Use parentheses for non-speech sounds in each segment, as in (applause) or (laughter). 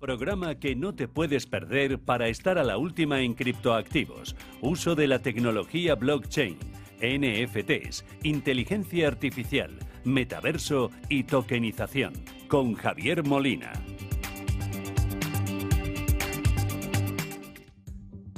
Programa que no te puedes perder para estar a la última en criptoactivos, uso de la tecnología blockchain, NFTs, inteligencia artificial, metaverso y tokenización, con Javier Molina.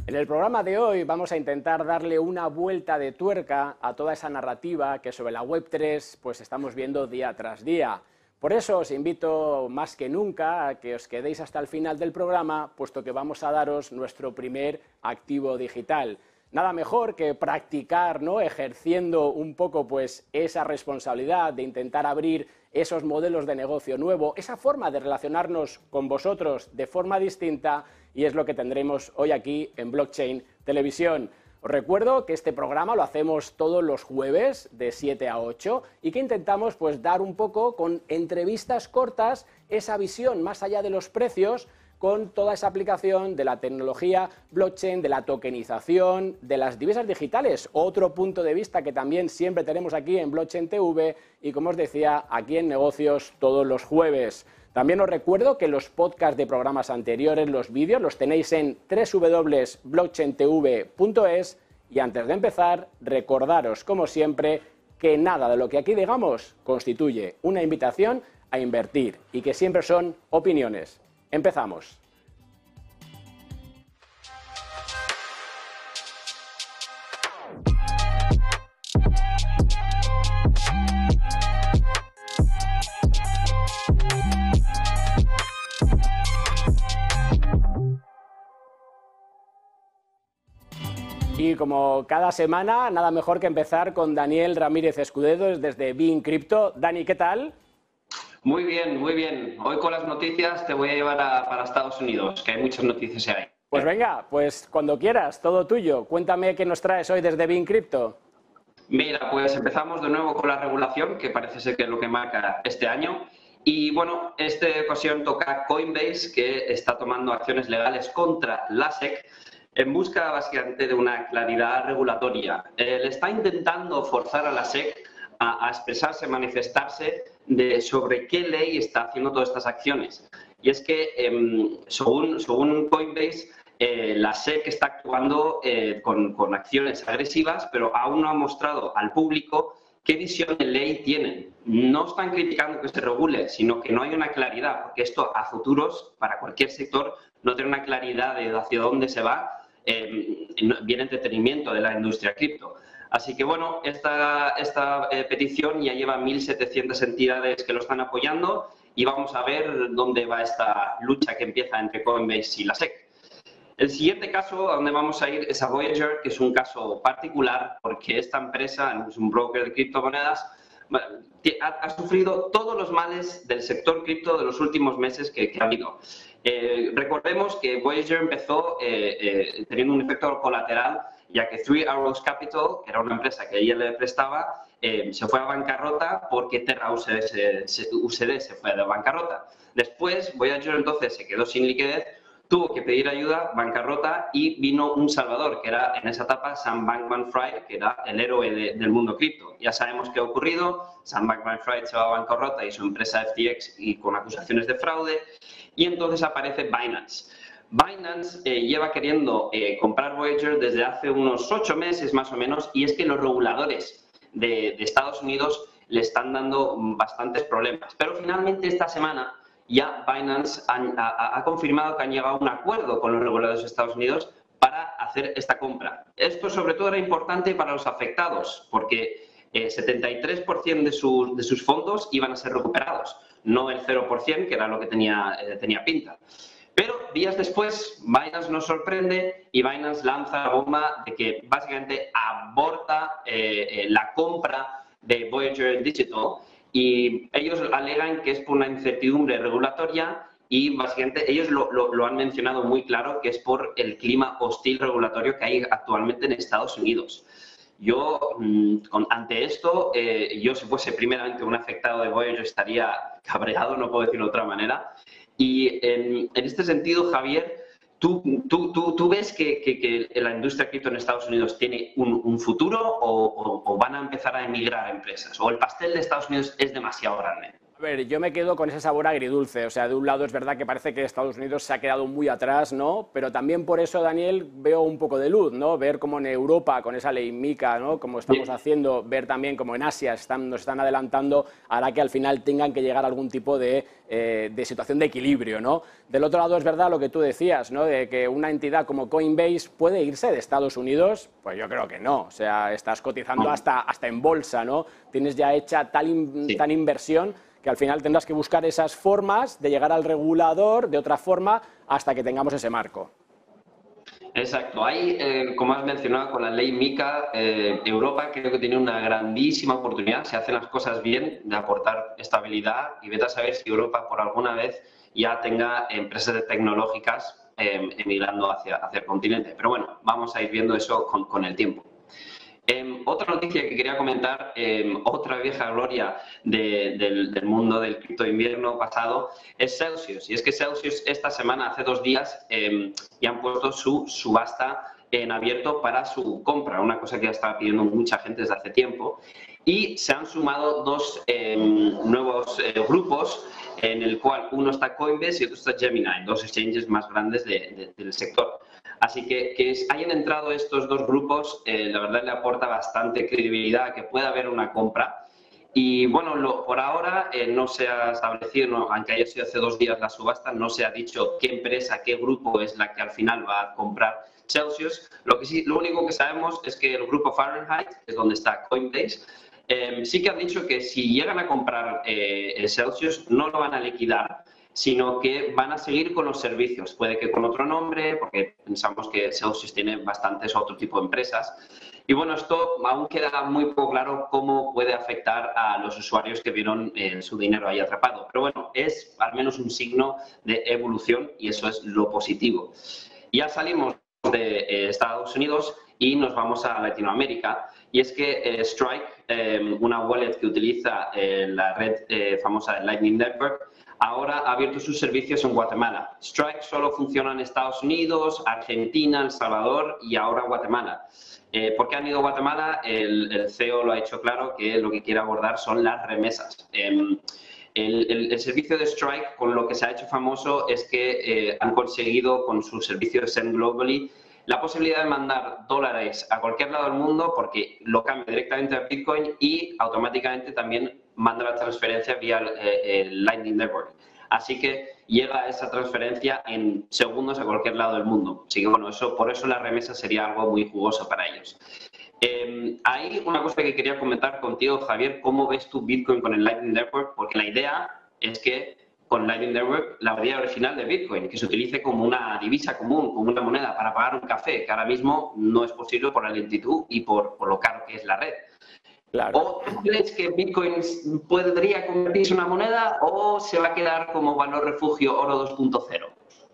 En el programa de hoy vamos a intentar darle una vuelta de tuerca a toda esa narrativa que sobre la Web3 pues estamos viendo día tras día. Por eso os invito más que nunca a que os quedéis hasta el final del programa, puesto que vamos a daros nuestro primer activo digital. Nada mejor que practicar, ¿no? ejerciendo un poco pues esa responsabilidad de intentar abrir esos modelos de negocio nuevo, esa forma de relacionarnos con vosotros de forma distinta y es lo que tendremos hoy aquí en Blockchain Televisión. Os recuerdo que este programa lo hacemos todos los jueves de 7 a 8 y que intentamos pues dar un poco con entrevistas cortas esa visión más allá de los precios con toda esa aplicación de la tecnología blockchain, de la tokenización, de las divisas digitales. Otro punto de vista que también siempre tenemos aquí en Blockchain TV y como os decía, aquí en negocios todos los jueves. También os recuerdo que los podcasts de programas anteriores, los vídeos, los tenéis en www.blockchaintv.es y antes de empezar, recordaros, como siempre, que nada de lo que aquí digamos constituye una invitación a invertir y que siempre son opiniones. Empezamos. Y como cada semana, nada mejor que empezar con Daniel Ramírez Escudedo desde Bean Crypto. Dani, ¿qué tal? Muy bien, muy bien. Hoy con las noticias te voy a llevar para Estados Unidos, que hay muchas noticias ahí. Pues venga, pues cuando quieras, todo tuyo. Cuéntame qué nos traes hoy desde Bean Crypto. Mira, pues empezamos de nuevo con la regulación, que parece ser que es lo que marca este año. Y bueno, esta ocasión toca Coinbase, que está tomando acciones legales contra la SEC en busca básicamente de una claridad regulatoria. Eh, le está intentando forzar a la SEC a, expresarse, manifestarse sobre qué ley está haciendo todas estas acciones. Y es que, em, según, Coinbase, eh, la SEC está actuando eh, con, acciones agresivas, pero aún no ha mostrado al público qué visión de ley tienen. No están criticando que se regule, sino que no hay una claridad, porque esto a futuros, para cualquier sector, no tiene una claridad de hacia dónde se va eh, bien entretenimiento de la industria cripto. Así que bueno, esta, esta eh, petición ya lleva 1.700 entidades que lo están apoyando y vamos a ver dónde va esta lucha que empieza entre Coinbase y la SEC. El siguiente caso a donde vamos a ir es a Voyager, que es un caso particular porque esta empresa es un broker de criptomonedas, ha, sufrido todos los males del sector cripto de los últimos meses que, que ha habido. Eh, recordemos que Voyager empezó eh, eh, teniendo un efecto colateral, ya que Three Arrows Capital, que era una empresa que ella le prestaba, se fue a bancarrota porque Terra USD se, se fue de bancarrota. Después, Voyager entonces se quedó sin liquidez, tuvo que pedir ayuda, bancarrota, y vino un salvador, que era en esa etapa Sam Bankman-Fried, que era el héroe del mundo cripto. Ya sabemos qué ha ocurrido, Sam Bankman-Fried se va a bancarrota y su empresa FTX y con acusaciones de fraude, y entonces aparece Binance. Binance eh, lleva queriendo eh, comprar Voyager desde hace unos ocho meses más o menos y es que los reguladores de, Estados Unidos le están dando bastantes problemas. Pero finalmente esta semana ya Binance ha, confirmado que han llegado a un acuerdo con los reguladores de Estados Unidos para hacer esta compra. Esto sobre todo era importante para los afectados porque eh, 73% de, de sus fondos iban a ser recuperados no el 0%, que era lo que tenía, eh, tenía pinta. Pero días después, Binance nos sorprende y Binance lanza la bomba de que básicamente aborta eh, eh, la compra de Voyager Digital y ellos alegan que es por una incertidumbre regulatoria y básicamente ellos lo, lo, han mencionado muy claro que es por el clima hostil regulatorio que hay actualmente en Estados Unidos. Yo, mm, ante esto, eh, yo si fuese primeramente un afectado de Voyager estaría cabreado, no puedo decirlo de otra manera. Y en, este sentido, Javier, ¿tú, tú, tú, ves que, la industria cripto en Estados Unidos tiene un, futuro o, van a empezar a emigrar empresas? ¿O el pastel de Estados Unidos es demasiado grande? A ver, yo me quedo con ese sabor agridulce. O sea, de un lado es verdad que parece que Estados Unidos se ha quedado muy atrás, ¿no? Pero también por eso, Daniel, veo un poco de luz, ¿no? Ver cómo en Europa, con esa ley MICA, ¿no? Como estamos haciendo, ver también cómo en Asia están, nos están adelantando, hará que al final tengan que llegar a algún tipo de, eh, de situación de equilibrio, ¿no? Del otro lado es verdad lo que tú decías, ¿no? De que una entidad como Coinbase puede irse de Estados Unidos, pues yo creo que no. O sea, estás cotizando hasta, hasta en bolsa, ¿no? Tienes ya hecha tal, tal inversión que al final tendrás que buscar esas formas de llegar al regulador de otra forma hasta que tengamos ese marco. Exacto. Ahí, eh, como has mencionado, con la ley MICA, eh, Europa creo que tiene una grandísima oportunidad, si hacen las cosas bien, de aportar estabilidad y vete a saber si Europa por alguna vez ya tenga empresas tecnológicas eh, emigrando hacia, hacia, el continente. Pero bueno, vamos a ir viendo eso con el tiempo. Em, otra noticia que quería comentar, em, otra vieja gloria del, mundo del cripto invierno pasado, es Celsius. Y es que Celsius esta semana, hace dos días, eh, ya han puesto su subasta en abierto para su compra, una cosa que ya estaba pidiendo mucha gente desde hace tiempo. Y se han sumado dos nuevos eh, grupos, en el cual uno está Coinbase y otro está Gemini, dos exchanges más grandes del sector. Así que que hayan entrado estos dos grupos, eh, la verdad le aporta bastante credibilidad a que pueda haber una compra. Y bueno, por ahora eh, no se ha establecido, aunque haya sido hace dos días la subasta, no se ha dicho qué empresa, qué grupo es la que al final va a comprar Celsius. Lo, que sí, lo único que sabemos es que el grupo Fahrenheit, que es donde está Coinbase, eh, sí que han dicho que si llegan a comprar el Celsius no lo van a liquidar, sino que van a seguir con los servicios. Puede que con otro nombre, porque pensamos que Celsius tiene bastantes otro tipo de empresas. Y bueno, esto aún queda muy poco claro cómo puede afectar a los usuarios que vieron eh, su dinero ahí atrapado. Pero bueno, es al menos un signo de evolución y eso es lo positivo. Ya salimos de eh, Estados Unidos y nos vamos a Latinoamérica. Y es que eh, Strike, una wallet que utiliza la red famosa de Lightning Network, ahora ha abierto sus servicios en Guatemala. Strike solo funciona en Estados Unidos, Argentina, El Salvador y ahora Guatemala. Eh, ¿Por qué han ido a Guatemala? El, CEO lo ha hecho claro que lo que quiere abordar son las remesas. Em, el, servicio de Strike, con lo que se ha hecho famoso, es que eh, han conseguido con su servicio de Send Globally la posibilidad de mandar dólares a cualquier lado del mundo porque lo cambia directamente a Bitcoin y automáticamente también manda la transferencia vía el, Lightning Network. Así que llega esa transferencia en segundos a cualquier lado del mundo. Así que bueno, eso, por eso la remesa sería algo muy jugoso para ellos. Eh, hay una cosa que quería comentar contigo, Javier, ¿cómo ves tu Bitcoin con el Lightning Network? Porque la idea es que con Lightning Network la idea original de Bitcoin, que se utilice como una divisa común, como una moneda para pagar un café, que ahora mismo no es posible por la lentitud y por lo caro que es la red. ¿O crees que Bitcoin podría convertirse en una moneda o se va a quedar como valor refugio oro 2.0?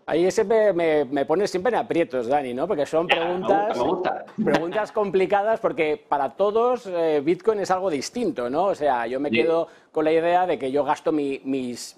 Ahí siempre me, me pones siempre en aprietos, Dani, ¿no? Porque son preguntas, preguntas complicadas porque para todos eh, Bitcoin es algo distinto, ¿no? O sea, yo me quedo con la idea de que yo gasto mis,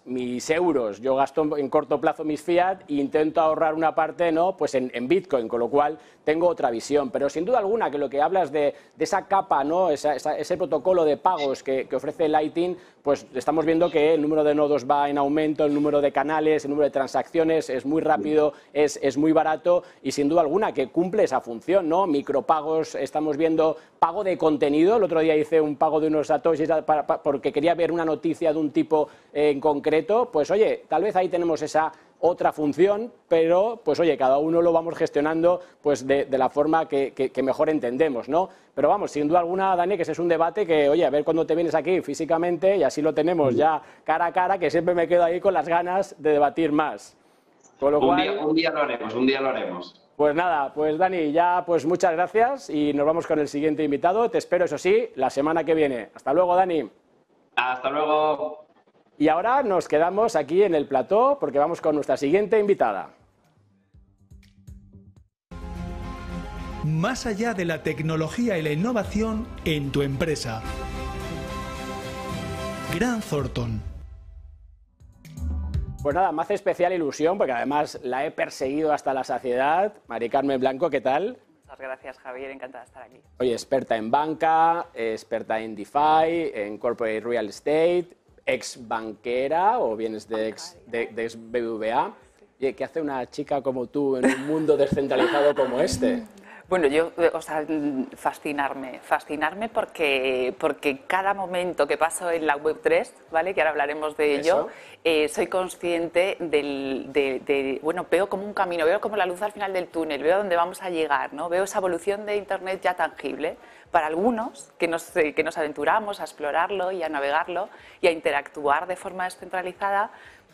mis, euros, yo gasto en corto plazo mis fiat e intento ahorrar una parte ¿no? pues en, Bitcoin, con lo cual tengo otra visión. Pero sin duda alguna que lo que hablas de, esa capa, ¿no? ese protocolo de pagos que, ofrece Lightning, pues estamos viendo que el número de nodos va en aumento, el número de canales, el número de transacciones es muy rápido, es, es muy barato y sin duda alguna que cumple esa función, ¿no? Micropagos, estamos viendo pago de contenido, el otro día hice un pago de unos satoshis porque quería ver una noticia de un tipo en concreto, pues oye, tal vez ahí tenemos esa otra función, pero pues oye, cada uno lo vamos gestionando pues de, la forma que, mejor entendemos, ¿no? Pero vamos, sin duda alguna, Dani, que ese es un debate que, oye, a ver cuando te vienes aquí físicamente y así lo tenemos ya cara a cara, que siempre me quedo ahí con las ganas de debatir más. un, día, un día lo haremos, un día lo haremos. Pues nada, pues Dani, ya pues muchas gracias y nos vamos con el siguiente invitado. Te espero, eso sí, la semana que viene. Hasta luego, Dani. Hasta luego. Y ahora nos quedamos aquí en el plató porque vamos con nuestra siguiente invitada. Más allá de la tecnología y la innovación en tu empresa. Gran Thornton. Pues nada, me hace especial ilusión porque además la he perseguido hasta la saciedad. Mari Carmen Blanco, ¿qué tal? Gracias, Javier. Encantada de estar aquí. Oye, experta en banca, experta en DeFi, en corporate real estate, ex banquera o vienes de ex, de, de ex BBVA. ¿Qué hace una chica como tú en un mundo descentralizado como este? (laughs) Bueno, yo, eh, o sea, mm, fascinarme, fascinarme porque, porque cada momento que paso en la Web3, ¿vale? Que ahora hablaremos de ello, eh, soy consciente del, de, de- bueno, veo como un camino, veo como la luz al final del túnel, veo dónde vamos a llegar, ¿no? Veo esa evolución de Internet ya tangible para algunos que nos, eh, que nos aventuramos a explorarlo y a navegarlo y a interactuar de forma descentralizada,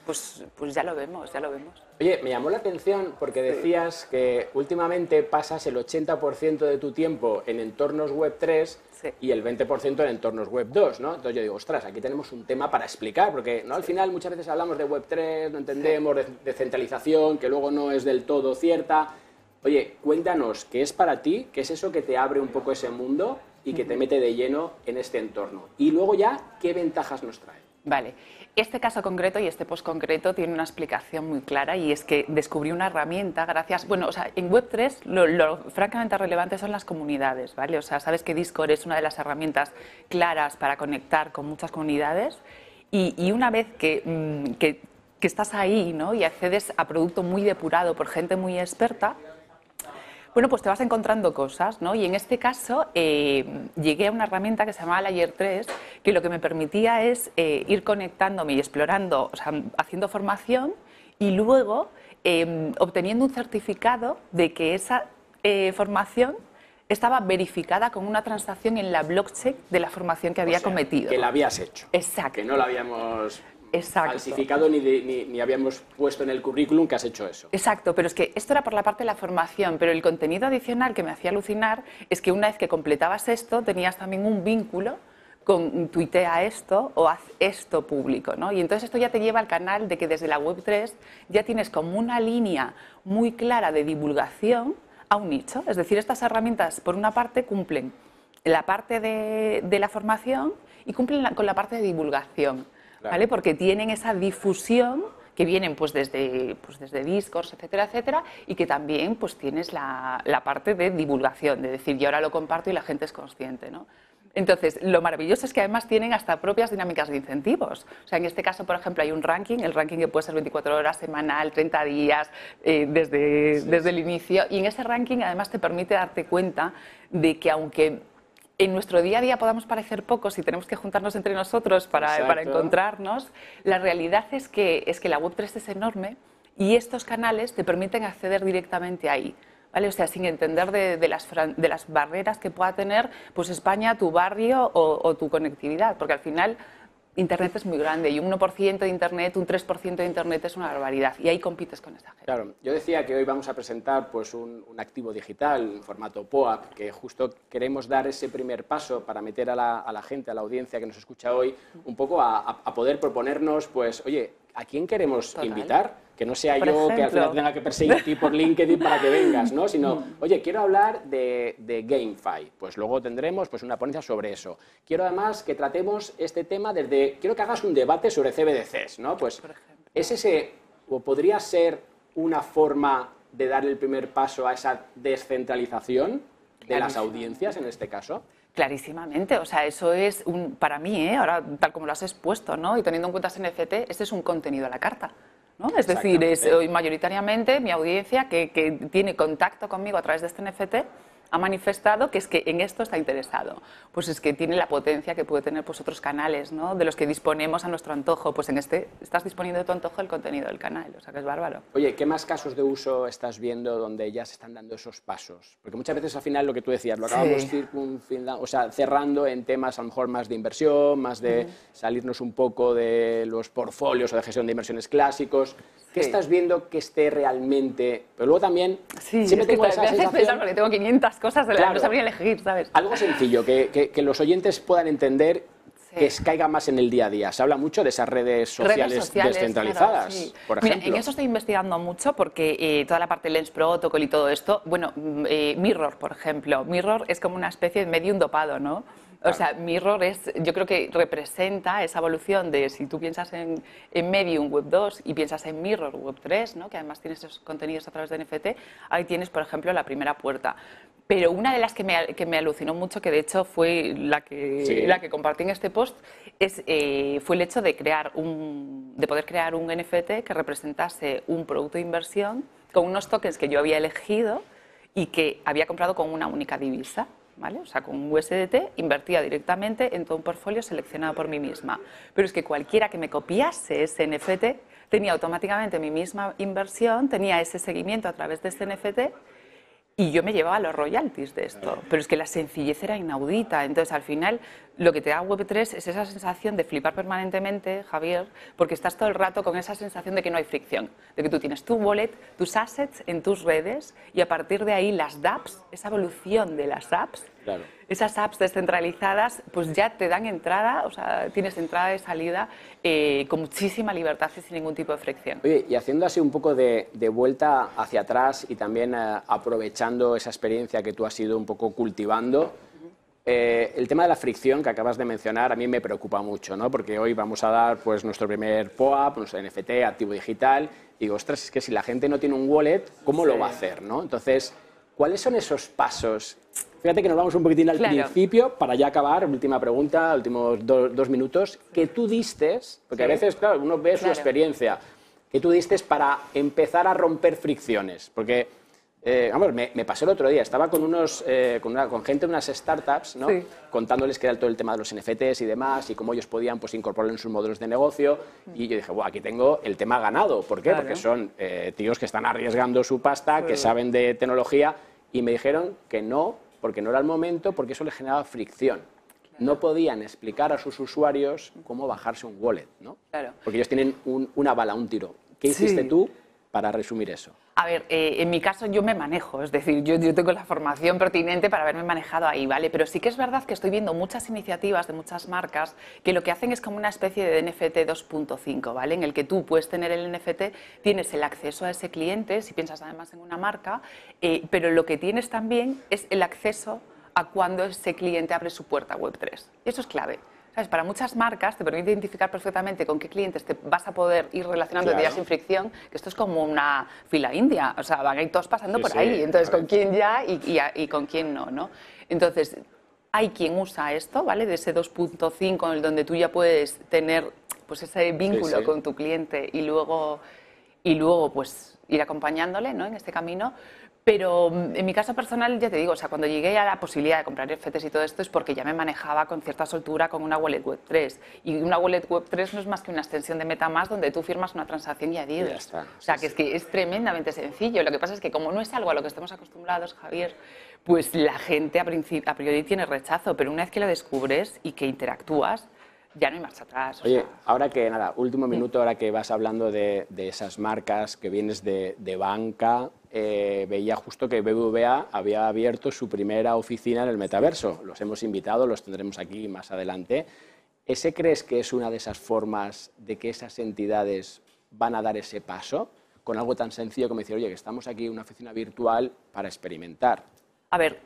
pues, pues ya lo vemos, ya lo vemos. Oye, me llamó la atención porque decías que últimamente pasas el 80% de tu tiempo en entornos web 3 Sí. y el 20% en entornos web 2, ¿no? Entonces yo digo, ostras, aquí tenemos un tema para explicar, porque ¿no? al final muchas veces hablamos de web 3, no entendemos de, de centralización, que luego no es del todo cierta. Oye, cuéntanos, ¿qué es para ti? ¿Qué es eso que te abre un poco ese mundo y que te mete de lleno en este entorno? Y luego ya, ¿qué ventajas nos trae? Vale. Este caso concreto y este post concreto tiene una explicación muy clara y es que descubrí una herramienta gracias, bueno, o sea, en Web3 lo, francamente relevante son las comunidades, ¿vale? O sea, sabes que Discord es una de las herramientas claras para conectar con muchas comunidades y, una vez que, mm, que, que estás ahí, ¿no? Y accedes a producto muy depurado por gente muy experta, bueno, pues te vas encontrando cosas, ¿no? Y en este caso eh, llegué a una herramienta que se llamaba Layer 3, que lo que me permitía es eh, ir conectándome y explorando, o sea, haciendo formación y luego eh, obteniendo un certificado de que esa eh, formación estaba verificada con una transacción en la blockchain de la formación que había O sea, cometido. Que la habías hecho. Exacto. Que no la habíamos Exacto. falsificado ni, de- ni, ni habíamos puesto en el currículum que has hecho eso. Exacto, pero es que esto era por la parte de la formación, pero el contenido adicional que me hacía alucinar es que una vez que completabas esto tenías también un vínculo con tuitea esto o haz esto público, ¿no? Y entonces esto ya te lleva al canal de que desde la Web3 ya tienes como una línea muy clara de divulgación a un nicho. Es decir, estas herramientas, por una parte, cumplen la parte de, de la formación y cumplen la- con la parte de divulgación, Claro. ¿vale? Porque tienen esa difusión que vienen pues desde, pues desde Discord, etcétera, etcétera, y que también pues tienes la, la parte de divulgación, de decir, yo ahora lo comparto y la gente es consciente, ¿no? Entonces, lo maravilloso es que además tienen hasta propias dinámicas de incentivos. O sea, en este caso, por ejemplo, hay un ranking, el ranking que puede ser 24 horas, semanal, 30 días, eh, desde, desde el inicio, y en ese ranking además te permite darte cuenta de que aunque en nuestro día a día podamos parecer pocos y tenemos que juntarnos entre nosotros para, para encontrarnos, la realidad es que, es que la Web3 es enorme y estos canales te permiten acceder directamente ahí. ¿Vale? O sea, sin entender de, de las, de las barreras que pueda tener pues España, tu barrio o, o tu conectividad, porque al final Internet es muy grande y un 1% de Internet, un 3% de Internet es una barbaridad y ahí compites con esa gente. Claro, yo decía que hoy vamos a presentar pues, un, un activo digital en formato POAP, que justo queremos dar ese primer paso para meter a la, a la gente, a la audiencia que nos escucha hoy, un poco a, a- a poder proponernos, pues, oye, ¿a quién queremos Total. invitar? Que no sea Por yo que al ejemplo. final tenga que perseguirte por LinkedIn para que vengas, ¿no? Sino, oye, quiero hablar de, de GameFi. Pues luego tendremos pues, una ponencia sobre eso. Quiero además que tratemos este tema desde... Quiero que hagas un debate sobre CBDCs, ¿no? Pues es ese, o podría ser una forma de dar el primer paso a esa descentralización de las audiencias en este caso. Clarísimamente, o sea, eso es un, para mí, ¿eh? ahora tal como lo has expuesto, ¿no? Y teniendo en cuenta ese NFT, este es un contenido a la carta. ¿No? Es decir, es mayoritariamente mi audiencia que, que tiene contacto conmigo a través de este NFT ha manifestado que es que en esto está interesado. Pues es que tiene la potencia que puede tener pues, otros canales, ¿no? De los que disponemos a nuestro antojo. Pues en este estás disponiendo de tu antojo el contenido del canal, o sea que es bárbaro. Oye, ¿qué más casos de uso estás viendo donde ya se están dando esos pasos? Porque muchas veces al final lo que tú decías, lo Sí. acabamos circunfila- o sea, cerrando en temas a lo mejor más de inversión, más de salirnos un poco de los portfolios o de gestión de inversiones clásicos. ¿Qué estás viendo que esté realmente? Pero luego también Sí, siempre es que tengo me esa pensar porque tengo 500 cosas de las Claro. no sabría elegir, ¿sabes? Algo sencillo, que, que- que los oyentes puedan entender que caiga más en el día a día. Se habla mucho de esas redes sociales, redes sociales descentralizadas, claro, sí. por Mira, ejemplo. en eso estoy investigando mucho porque eh, toda la parte Lens Protocol y todo esto, bueno, mm, eh, Mirror, por ejemplo, Mirror es como una especie de medium dopado, ¿no? O sea, Mirror es, yo creo que representa esa evolución de si tú piensas en, en Medium Web 2 y piensas en Mirror Web 3, ¿no? que además tienes esos contenidos a través de NFT, ahí tienes, por ejemplo, la primera puerta. Pero una de las que me, que me alucinó mucho, que de hecho fue la que, Sí. la que compartí en este post, es, eh, fue el hecho de, crear un, de poder crear un NFT que representase un producto de inversión con unos tokens que yo había elegido y que había comprado con una única divisa. ¿Vale? O sea, con un USDT invertía directamente en todo un portfolio seleccionado por mí misma. Pero es que cualquiera que me copiase ese NFT tenía automáticamente mi misma inversión, tenía ese seguimiento a través de ese NFT y yo me llevaba los royalties de esto. Pero es que la sencillez era inaudita. Entonces, al final, lo que te da Web3 es esa sensación de flipar permanentemente, Javier, porque estás todo el rato con esa sensación de que no hay fricción, de que tú tienes tu wallet, tus assets en tus redes y a partir de ahí las dApps, esa evolución de las apps, Claro. esas apps descentralizadas, pues ya te dan entrada, o sea, tienes entrada y salida eh, con muchísima libertad y sin ningún tipo de fricción. Oye, y haciendo así un poco de, de vuelta hacia atrás y también eh, aprovechando esa experiencia que tú has ido un poco cultivando, eh, el tema de la fricción que acabas de mencionar a mí me preocupa mucho, ¿no? Porque hoy vamos a dar pues nuestro primer POAP, nuestro NFT, activo digital, y digo, ostras, es que si la gente no tiene un wallet, ¿cómo lo va a hacer, no? Entonces, ¿cuáles son esos pasos? Fíjate que nos vamos un poquitín al Claro. principio para ya acabar, última pregunta, últimos do- dos minutos, que tú distes, porque a Sí. veces, claro, uno ve su Claro. experiencia, que tú distes para empezar a romper fricciones, porque... eh, vamos, me, me pasó el otro día, estaba con, unos, eh, con, una- con gente de unas startups, ¿no? Sí. contándoles que era todo el tema de los NFTs y demás, y cómo ellos podían pues, incorporarlo en sus modelos de negocio. Y yo dije, bueno, aquí tengo el tema ganado. ¿Por qué? Claro. Porque son eh, tíos que están arriesgando su pasta, que saben de tecnología, y me dijeron que no, porque no era el momento, porque eso les generaba fricción. No podían explicar a sus usuarios cómo bajarse un wallet, ¿no? Claro. Porque ellos tienen un- una bala, un tiro. ¿Qué Sí. hiciste tú para resumir eso? A ver, eh, en mi caso yo me manejo, es decir, yo, tengo la formación pertinente para haberme manejado ahí, ¿vale? Pero sí que es verdad que estoy viendo muchas iniciativas de muchas marcas que lo que hacen es como una especie de NFT 2.5, ¿vale? En el que tú puedes tener el NFT, tienes el acceso a ese cliente, si piensas además en una marca, eh, pero lo que tienes también es el acceso a cuando ese cliente abre su puerta Web3. Y eso es clave. ¿Sabes? Para muchas marcas te permite identificar perfectamente con qué clientes te vas a poder ir relacionando Claro. ya sin fricción, que esto es como una fila india, o sea, van a ir todos pasando Sí, por sí, ahí, entonces con quién ya y, y a- y con quién no, ¿no? Entonces, hay quien usa esto, ¿vale? De ese 2.5 en el donde tú ya puedes tener pues ese vínculo sí. con tu cliente y luego, y luego pues ir acompañándole, ¿no? En este camino. Pero mm, en mi caso personal, ya te digo, o sea, cuando llegué a la posibilidad de comprar NFTs y todo esto es porque ya me manejaba con cierta soltura con una wallet web 3. Y una wallet web 3 no es más que una extensión de MetaMask donde tú firmas una transacción y adiós. Ya está. O sea, Sí, que es que es tremendamente sencillo. Lo que pasa es que como no es algo a lo que estemos acostumbrados, Javier, pues la gente a, a priori tiene rechazo, pero una vez que lo descubres y que interactúas, ya no hay marcha atrás. o Oye, sea, ahora que nada, último minuto, ahora que vas hablando de, de esas marcas que vienes de, de banca, eh, veía justo que BBVA había abierto su primera oficina en el metaverso. Los hemos invitado, los tendremos aquí más adelante. ¿Ese crees que es una de esas formas de que esas entidades van a dar ese paso? Con algo tan sencillo como decir, oye, que estamos aquí en una oficina virtual para experimentar. A ver,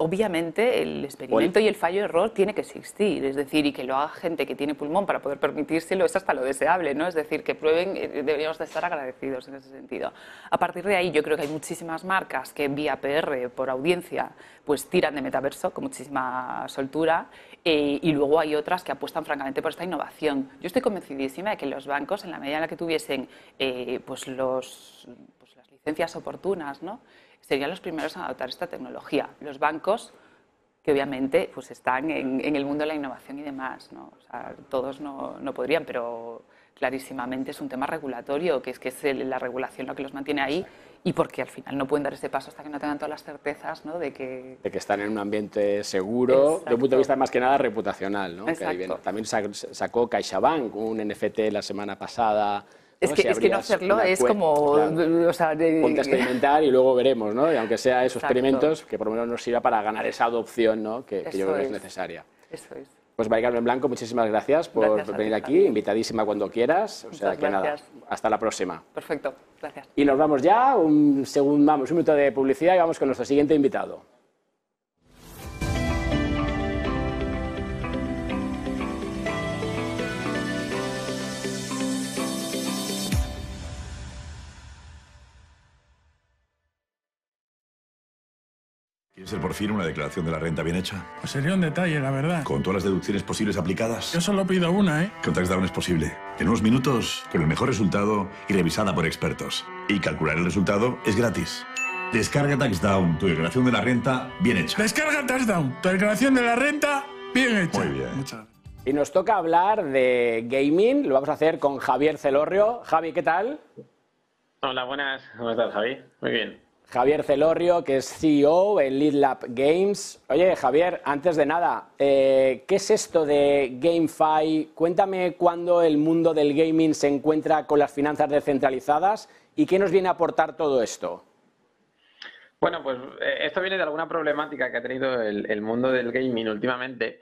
obviamente el experimento y el fallo error tiene que existir, es decir, y que lo haga gente que tiene pulmón para poder permitírselo es hasta lo deseable, ¿no? Es decir, que prueben, eh, deberíamos de estar agradecidos en ese sentido. A partir de ahí yo creo que hay muchísimas marcas que vía PR, por audiencia, pues tiran de metaverso con muchísima soltura eh, y luego hay otras que apuestan francamente por esta innovación. Yo estoy convencidísima de que los bancos, en la medida en la que tuviesen eh, pues los, pues las licencias oportunas, ¿no? Serían los primeros en adoptar esta tecnología. Los bancos, que obviamente pues están en, en el mundo de la innovación y demás, ¿no? O sea, todos no, no podrían, pero clarísimamente es un tema regulatorio, que es que es el- la regulación lo que los mantiene ahí y porque al final no pueden dar ese paso hasta que no tengan todas las certezas ¿no? de que... de que están en un ambiente seguro, de un punto de vista Exacto. más que nada reputacional. ¿no? Que ahí Exacto. viene. También sac- sacó CaixaBank un NFT la semana pasada. Es ¿no? que, Si es que no hacerlo es como... claro. O sea, de- Ponte a experimentar y luego veremos, ¿no? Y aunque sea esos Exacto. experimentos, que por lo menos nos sirva para ganar esa adopción, ¿no? Que, que yo creo que es es. necesaria. Eso es. Pues María Carmen Blanco, muchísimas gracias por Gracias a ti, venir aquí, invitadísima cuando quieras. O sea Muchas que nada, gracias. hasta la próxima. Perfecto. Gracias. Y nos vamos ya, un segundo, vamos, un minuto de publicidad y vamos con nuestro siguiente invitado. Ser por fin una declaración de la renta bien hecha? Pues sería un detalle, la verdad. ¿Con todas las deducciones posibles aplicadas? Yo solo pido una, ¿eh? Con Taxdown es posible. En unos minutos, con el mejor resultado y revisada por expertos. Y calcular el resultado es gratis. Descarga Taxdown, tu declaración de la renta bien hecha. Descarga Taxdown, tu declaración de la renta bien hecha. Muy bien. Muchas gracias. Y nos toca hablar de gaming, lo vamos a hacer con Javier Celorrio. Javi, ¿qué tal? Hola, buenas. ¿Cómo estás, Javi? Muy bien. Javier Celorrio, que es CEO en Lead Lab Games. Oye, Javier, antes de nada, eh, ¿qué es esto de GameFi? Cuéntame cuándo el mundo del gaming se encuentra con las finanzas descentralizadas y qué nos viene a aportar todo esto. Bueno, pues eh, esto viene de alguna problemática que ha tenido el mundo del gaming últimamente.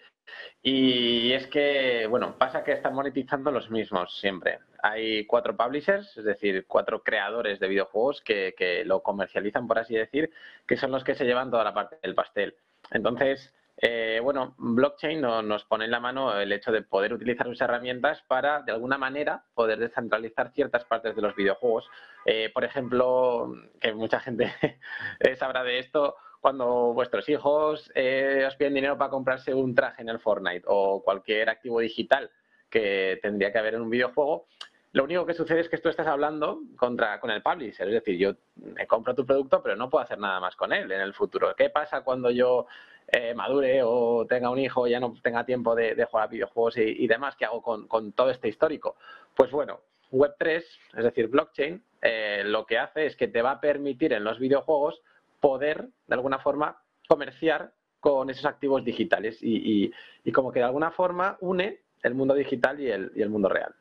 Y es que, bueno, pasa que están monetizando los mismos siempre. Hay cuatro publishers, es decir, cuatro creadores de videojuegos que, lo comercializan, por así decir, que son los que se llevan toda la parte del pastel. Entonces, eh, bueno, blockchain no- nos pone en la mano el hecho de poder utilizar sus herramientas para, de alguna manera, poder descentralizar ciertas partes de los videojuegos. Eh, por ejemplo, que mucha gente (laughs) sabrá de esto, cuando vuestros hijos eh, os piden dinero para comprarse un traje en el Fortnite o cualquier activo digital que tendría que haber en un videojuego, lo único que sucede es que tú estás hablando contra, con el publisher. Es decir, yo me compro tu producto, pero no puedo hacer nada más con él en el futuro. ¿Qué pasa cuando yo eh, madure o tenga un hijo y ya no tenga tiempo de, jugar a videojuegos y, demás? ¿Qué hago con, con todo este histórico? Pues bueno, Web3, es decir, blockchain, eh, lo que hace es que te va a permitir en los videojuegos poder, de alguna forma, comerciar con esos activos digitales y, como que de alguna forma une el mundo digital y el, mundo real.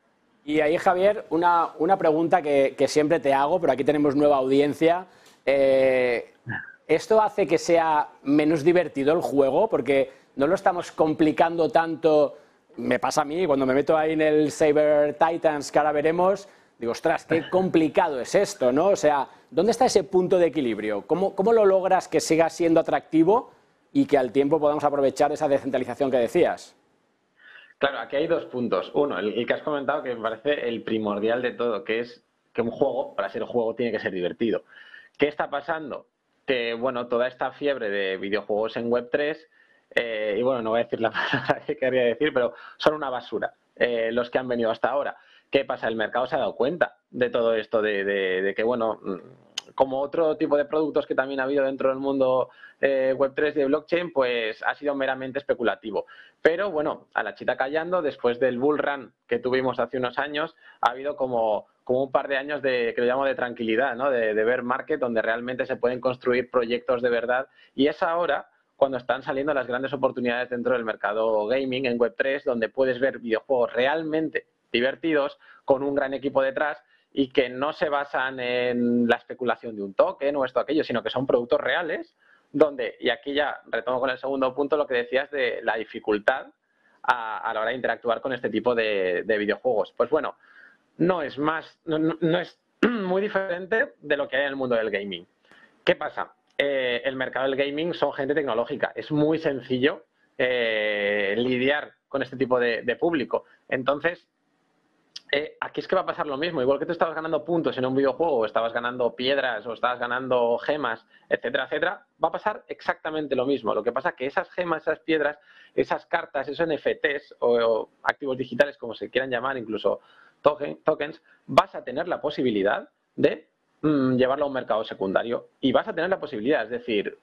Y ahí, Javier, una, una pregunta que, siempre te hago, pero aquí tenemos nueva audiencia. Eh, ¿Esto hace que sea menos divertido el juego? Porque no lo estamos complicando tanto. Me pasa a mí, cuando me meto ahí en el Saber Titans, que ahora veremos, digo, ostras, qué complicado es esto, ¿no? O sea, ¿dónde está ese punto de equilibrio? ¿Cómo, cómo lo logras que siga siendo atractivo y que al tiempo podamos aprovechar esa descentralización que decías? Claro, aquí hay dos puntos. Uno, el, que has comentado que me parece el primordial de todo, que es que un juego, para ser un juego, tiene que ser divertido. ¿Qué está pasando? Que, bueno, toda esta fiebre de videojuegos en Web3, eh, y bueno, no voy a decir la (laughs) palabra que quería decir, pero son una basura eh, los que han venido hasta ahora. ¿Qué pasa? El mercado se ha dado cuenta de todo esto, de, que, bueno, mm, como otro tipo de productos que también ha habido dentro del mundo eh, Web3 y de blockchain, pues ha sido meramente especulativo. Pero bueno, a la chita callando, después del bull run que tuvimos hace unos años, ha habido como, como un par de años de, que llamo de tranquilidad, ¿no? de, de ver market, donde realmente se pueden construir proyectos de verdad. Y es ahora cuando están saliendo las grandes oportunidades dentro del mercado gaming en Web3, donde puedes ver videojuegos realmente divertidos, con un gran equipo detrás y que no se basan en la especulación de un token o esto aquello, sino que son productos reales, donde, y aquí ya retomo con el segundo punto lo que decías de la dificultad a, a la hora de interactuar con este tipo de, de videojuegos. Pues bueno, no es más, no, es (clears throat) muy diferente de lo que hay en el mundo del gaming. ¿Qué pasa? Eh, el mercado del gaming son gente tecnológica. Es muy sencillo eh, lidiar con este tipo de público. Entonces, eh, aquí es que va a pasar lo mismo. Igual que tú estabas ganando puntos en un videojuego, o estabas ganando piedras, o estabas ganando gemas, etcétera, etcétera, va a pasar exactamente lo mismo. Lo que pasa es que esas gemas, esas piedras, esas cartas, esos NFTs o, activos digitales, como se quieran llamar, incluso token- tokens, vas a tener la posibilidad de mm, llevarlo a un mercado secundario. Y vas a tener la posibilidad, es decir,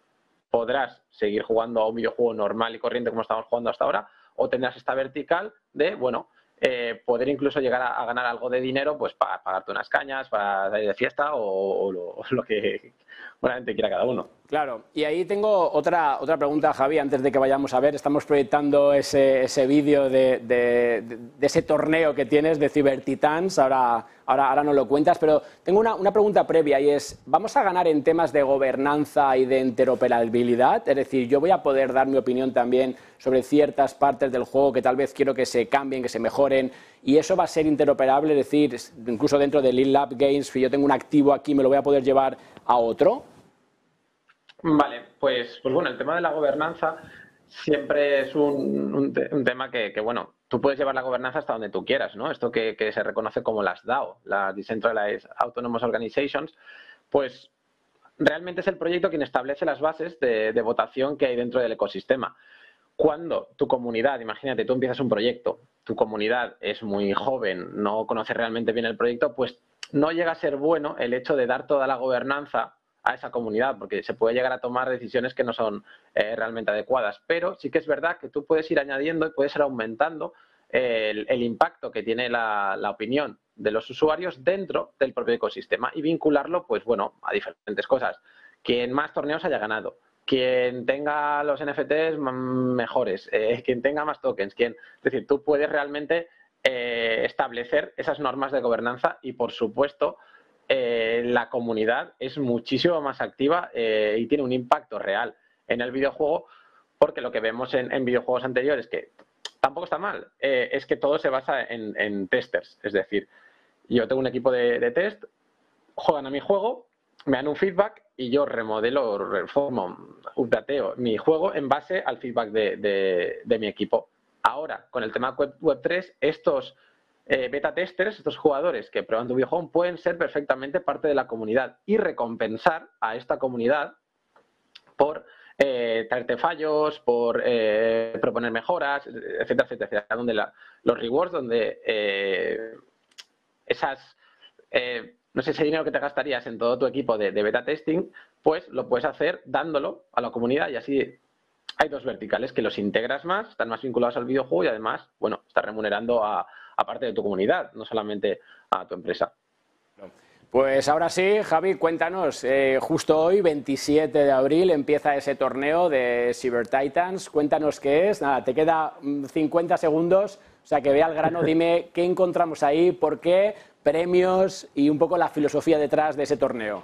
podrás seguir jugando a un videojuego normal y corriente como estamos jugando hasta ahora, o tendrás esta vertical de, bueno, eh, poder incluso llegar a, ganar algo de dinero, pues para pagarte unas cañas, para salir de fiesta o, (laughs) lo, que buenamente quiera cada uno. Claro, y ahí tengo otra, otra pregunta, Javi, antes de que vayamos a ver. Estamos proyectando ese, ese vídeo de, de- de- ese torneo que tienes de Cyber Titans, ahora, ahora, ahora nos lo cuentas, pero tengo una, una pregunta previa y es, ¿vamos a ganar en temas de gobernanza y de interoperabilidad? Es decir, yo voy a poder dar mi opinión también sobre ciertas partes del juego que tal vez quiero que se cambien, que se mejoren, y eso va a ser interoperable, es decir, incluso dentro de Lean Lab Games, si yo tengo un activo aquí, me lo voy a poder llevar a otro. Vale, pues, pues bueno, el tema de la gobernanza siempre es un, un te- un tema que, bueno, tú puedes llevar la gobernanza hasta donde tú quieras, ¿no? Esto que, se reconoce como las DAO, las Decentralized Autonomous Organizations, pues realmente es el proyecto quien establece las bases de, votación que hay dentro del ecosistema. Cuando tu comunidad, imagínate, tú empiezas un proyecto, tu comunidad es muy joven, no conoce realmente bien el proyecto, pues no llega a ser bueno el hecho de dar toda la gobernanza a esa comunidad, porque se puede llegar a tomar decisiones que no son eh, realmente adecuadas. Pero sí que es verdad que tú puedes ir añadiendo y puedes ir aumentando el, impacto que tiene la, opinión de los usuarios dentro del propio ecosistema y vincularlo, pues bueno, a diferentes cosas. Quien más torneos haya ganado, quien tenga los NFTs mejores, eh, (laughs) quien tenga más tokens, quien, es decir, tú puedes realmente eh, establecer esas normas de gobernanza y, por supuesto, eh, la comunidad es muchísimo más activa y tiene un impacto real en el videojuego, porque lo que vemos en, videojuegos anteriores, que tampoco está mal. Eh, es que todo se basa en, testers. Es decir, yo tengo un equipo de, test, juegan a mi juego, me dan un feedback y yo remodelo, reformo, updateo mi juego en base al feedback de, mi equipo. Ahora, con el tema Web, 3, estos eh, beta testers, estos jugadores que prueban tu videojuego, pueden ser perfectamente parte de la comunidad y recompensar a esta comunidad por eh, traerte fallos, por eh, proponer mejoras, etcétera, etcétera, Donde los rewards, donde eh, esas, eh, no sé, ese dinero que te gastarías en todo tu equipo de, beta testing, pues lo puedes hacer dándolo a la comunidad y así hay dos verticales que los integras más, están más vinculados al videojuego y además, bueno, estás remunerando a parte de tu comunidad, no solamente a tu empresa. Pues ahora sí, Javi, cuéntanos, eh, justo hoy, 27 de abril, empieza ese torneo de Cyber Titans. Cuéntanos qué es. Nada, te queda 50 mm, segundos, o sea que vea al grano, (laughs) dime qué encontramos ahí, por qué, premios y un poco la filosofía detrás de ese torneo.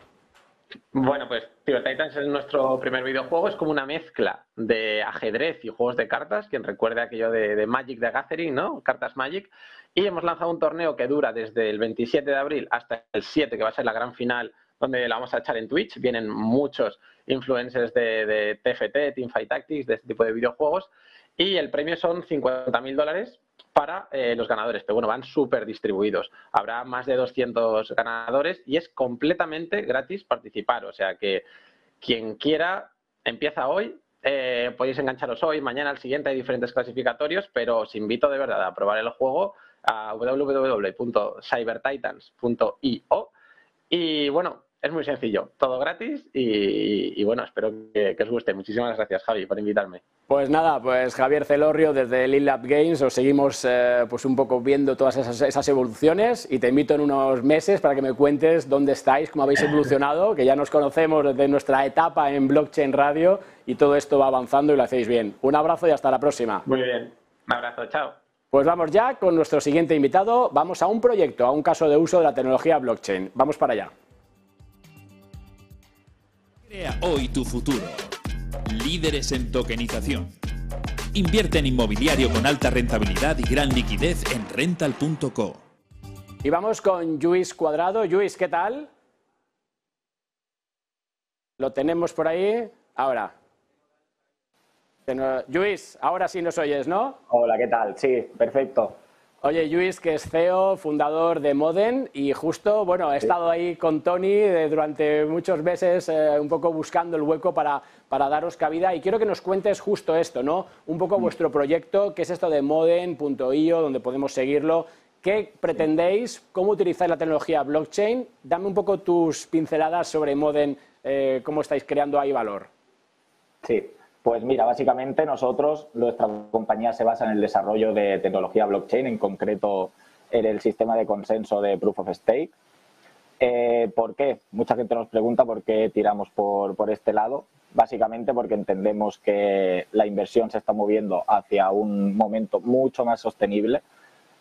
Bueno, pues Cyber Titans es nuestro primer videojuego, es como una mezcla de ajedrez y juegos de cartas, quien recuerde aquello de, de Magic de Gathering, ¿no? Cartas Magic. Y hemos lanzado un torneo que dura desde el 27 de abril hasta el 7, que va a ser la gran final, donde la vamos a echar en Twitch. Vienen muchos influencers de, TFT, Teamfight Tactics, de este tipo de videojuegos. Y el premio son 50.000 dólares para eh, los ganadores, pero bueno, van súper distribuidos. Habrá más de 200 ganadores y es completamente gratis participar. O sea que quien quiera empieza hoy, eh, podéis engancharos hoy, mañana, al siguiente, hay diferentes clasificatorios, pero os invito de verdad a probar el juego a www.cybertitans.io y bueno, es muy sencillo, todo gratis y, bueno, espero que, os guste. Muchísimas gracias, Javi, por invitarme. Pues nada, pues Javier Celorrio desde Lil Lab Games, os seguimos eh, pues un poco viendo todas esas, esas, evoluciones y te invito en unos meses para que me cuentes dónde estáis, cómo habéis evolucionado, que ya nos conocemos desde nuestra etapa en Blockchain Radio y todo esto va avanzando y lo hacéis bien. Un abrazo y hasta la próxima. Muy bien, un abrazo, chao. Pues vamos ya con nuestro siguiente invitado. Vamos a un proyecto, a un caso de uso de la tecnología blockchain. Vamos para allá. Crea hoy tu futuro. Líderes en tokenización. Invierte en inmobiliario con alta rentabilidad y gran liquidez en rental.co. Y vamos con Luis Cuadrado. Luis, ¿qué tal? Lo tenemos por ahí. Ahora. Luis, ahora sí nos oyes, ¿no? Hola, ¿qué tal? Sí, perfecto. Oye, Luis, que es CEO, fundador de Moden, y justo, bueno, he estado ahí con Tony eh, durante muchos meses, eh, un poco buscando el hueco para, para, daros cabida, y quiero que nos cuentes justo esto, ¿no? Un poco mm. vuestro proyecto, qué es esto de Moden.io, donde podemos seguirlo, qué pretendéis, cómo utilizáis la tecnología blockchain, dame un poco tus pinceladas sobre Moden, eh, cómo estáis creando ahí valor. Sí, pues mira, básicamente nosotros, nuestra compañía se basa en el desarrollo de tecnología blockchain, en concreto en el sistema de consenso de Proof of Stake. Eh, ¿Por qué? Mucha gente nos pregunta por qué tiramos por, por este lado. Básicamente porque entendemos que la inversión se está moviendo hacia un momento mucho más sostenible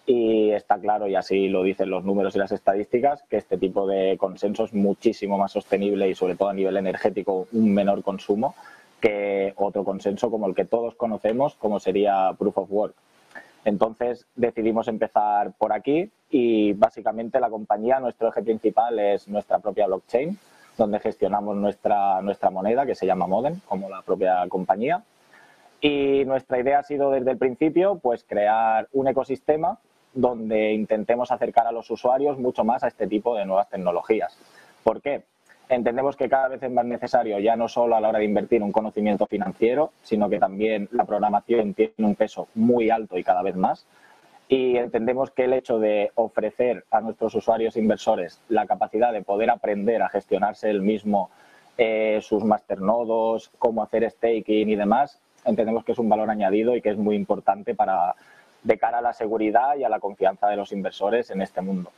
y está claro, y así lo dicen los números y las estadísticas, que este tipo de consenso es muchísimo más sostenible y sobre todo a nivel energético un menor consumo que otro consenso como el que todos conocemos, como sería Proof of Work. Entonces decidimos empezar por aquí y básicamente la compañía, nuestro eje principal es nuestra propia blockchain, donde gestionamos nuestra, nuestra moneda que se llama Modem, como la propia compañía. Y nuestra idea ha sido desde el principio pues crear un ecosistema donde intentemos acercar a los usuarios mucho más a este tipo de nuevas tecnologías. ¿Por qué? Entendemos que cada vez es más necesario, ya no solo a la hora de invertir un conocimiento financiero, sino que también la programación tiene un peso muy alto y cada vez más. Y entendemos que el hecho de ofrecer a nuestros usuarios inversores la capacidad de poder aprender a gestionarse el mismo eh, sus masternodos, cómo hacer staking y demás, entendemos que es un valor añadido y que es muy importante para de cara a la seguridad y a la confianza de los inversores en este mundo.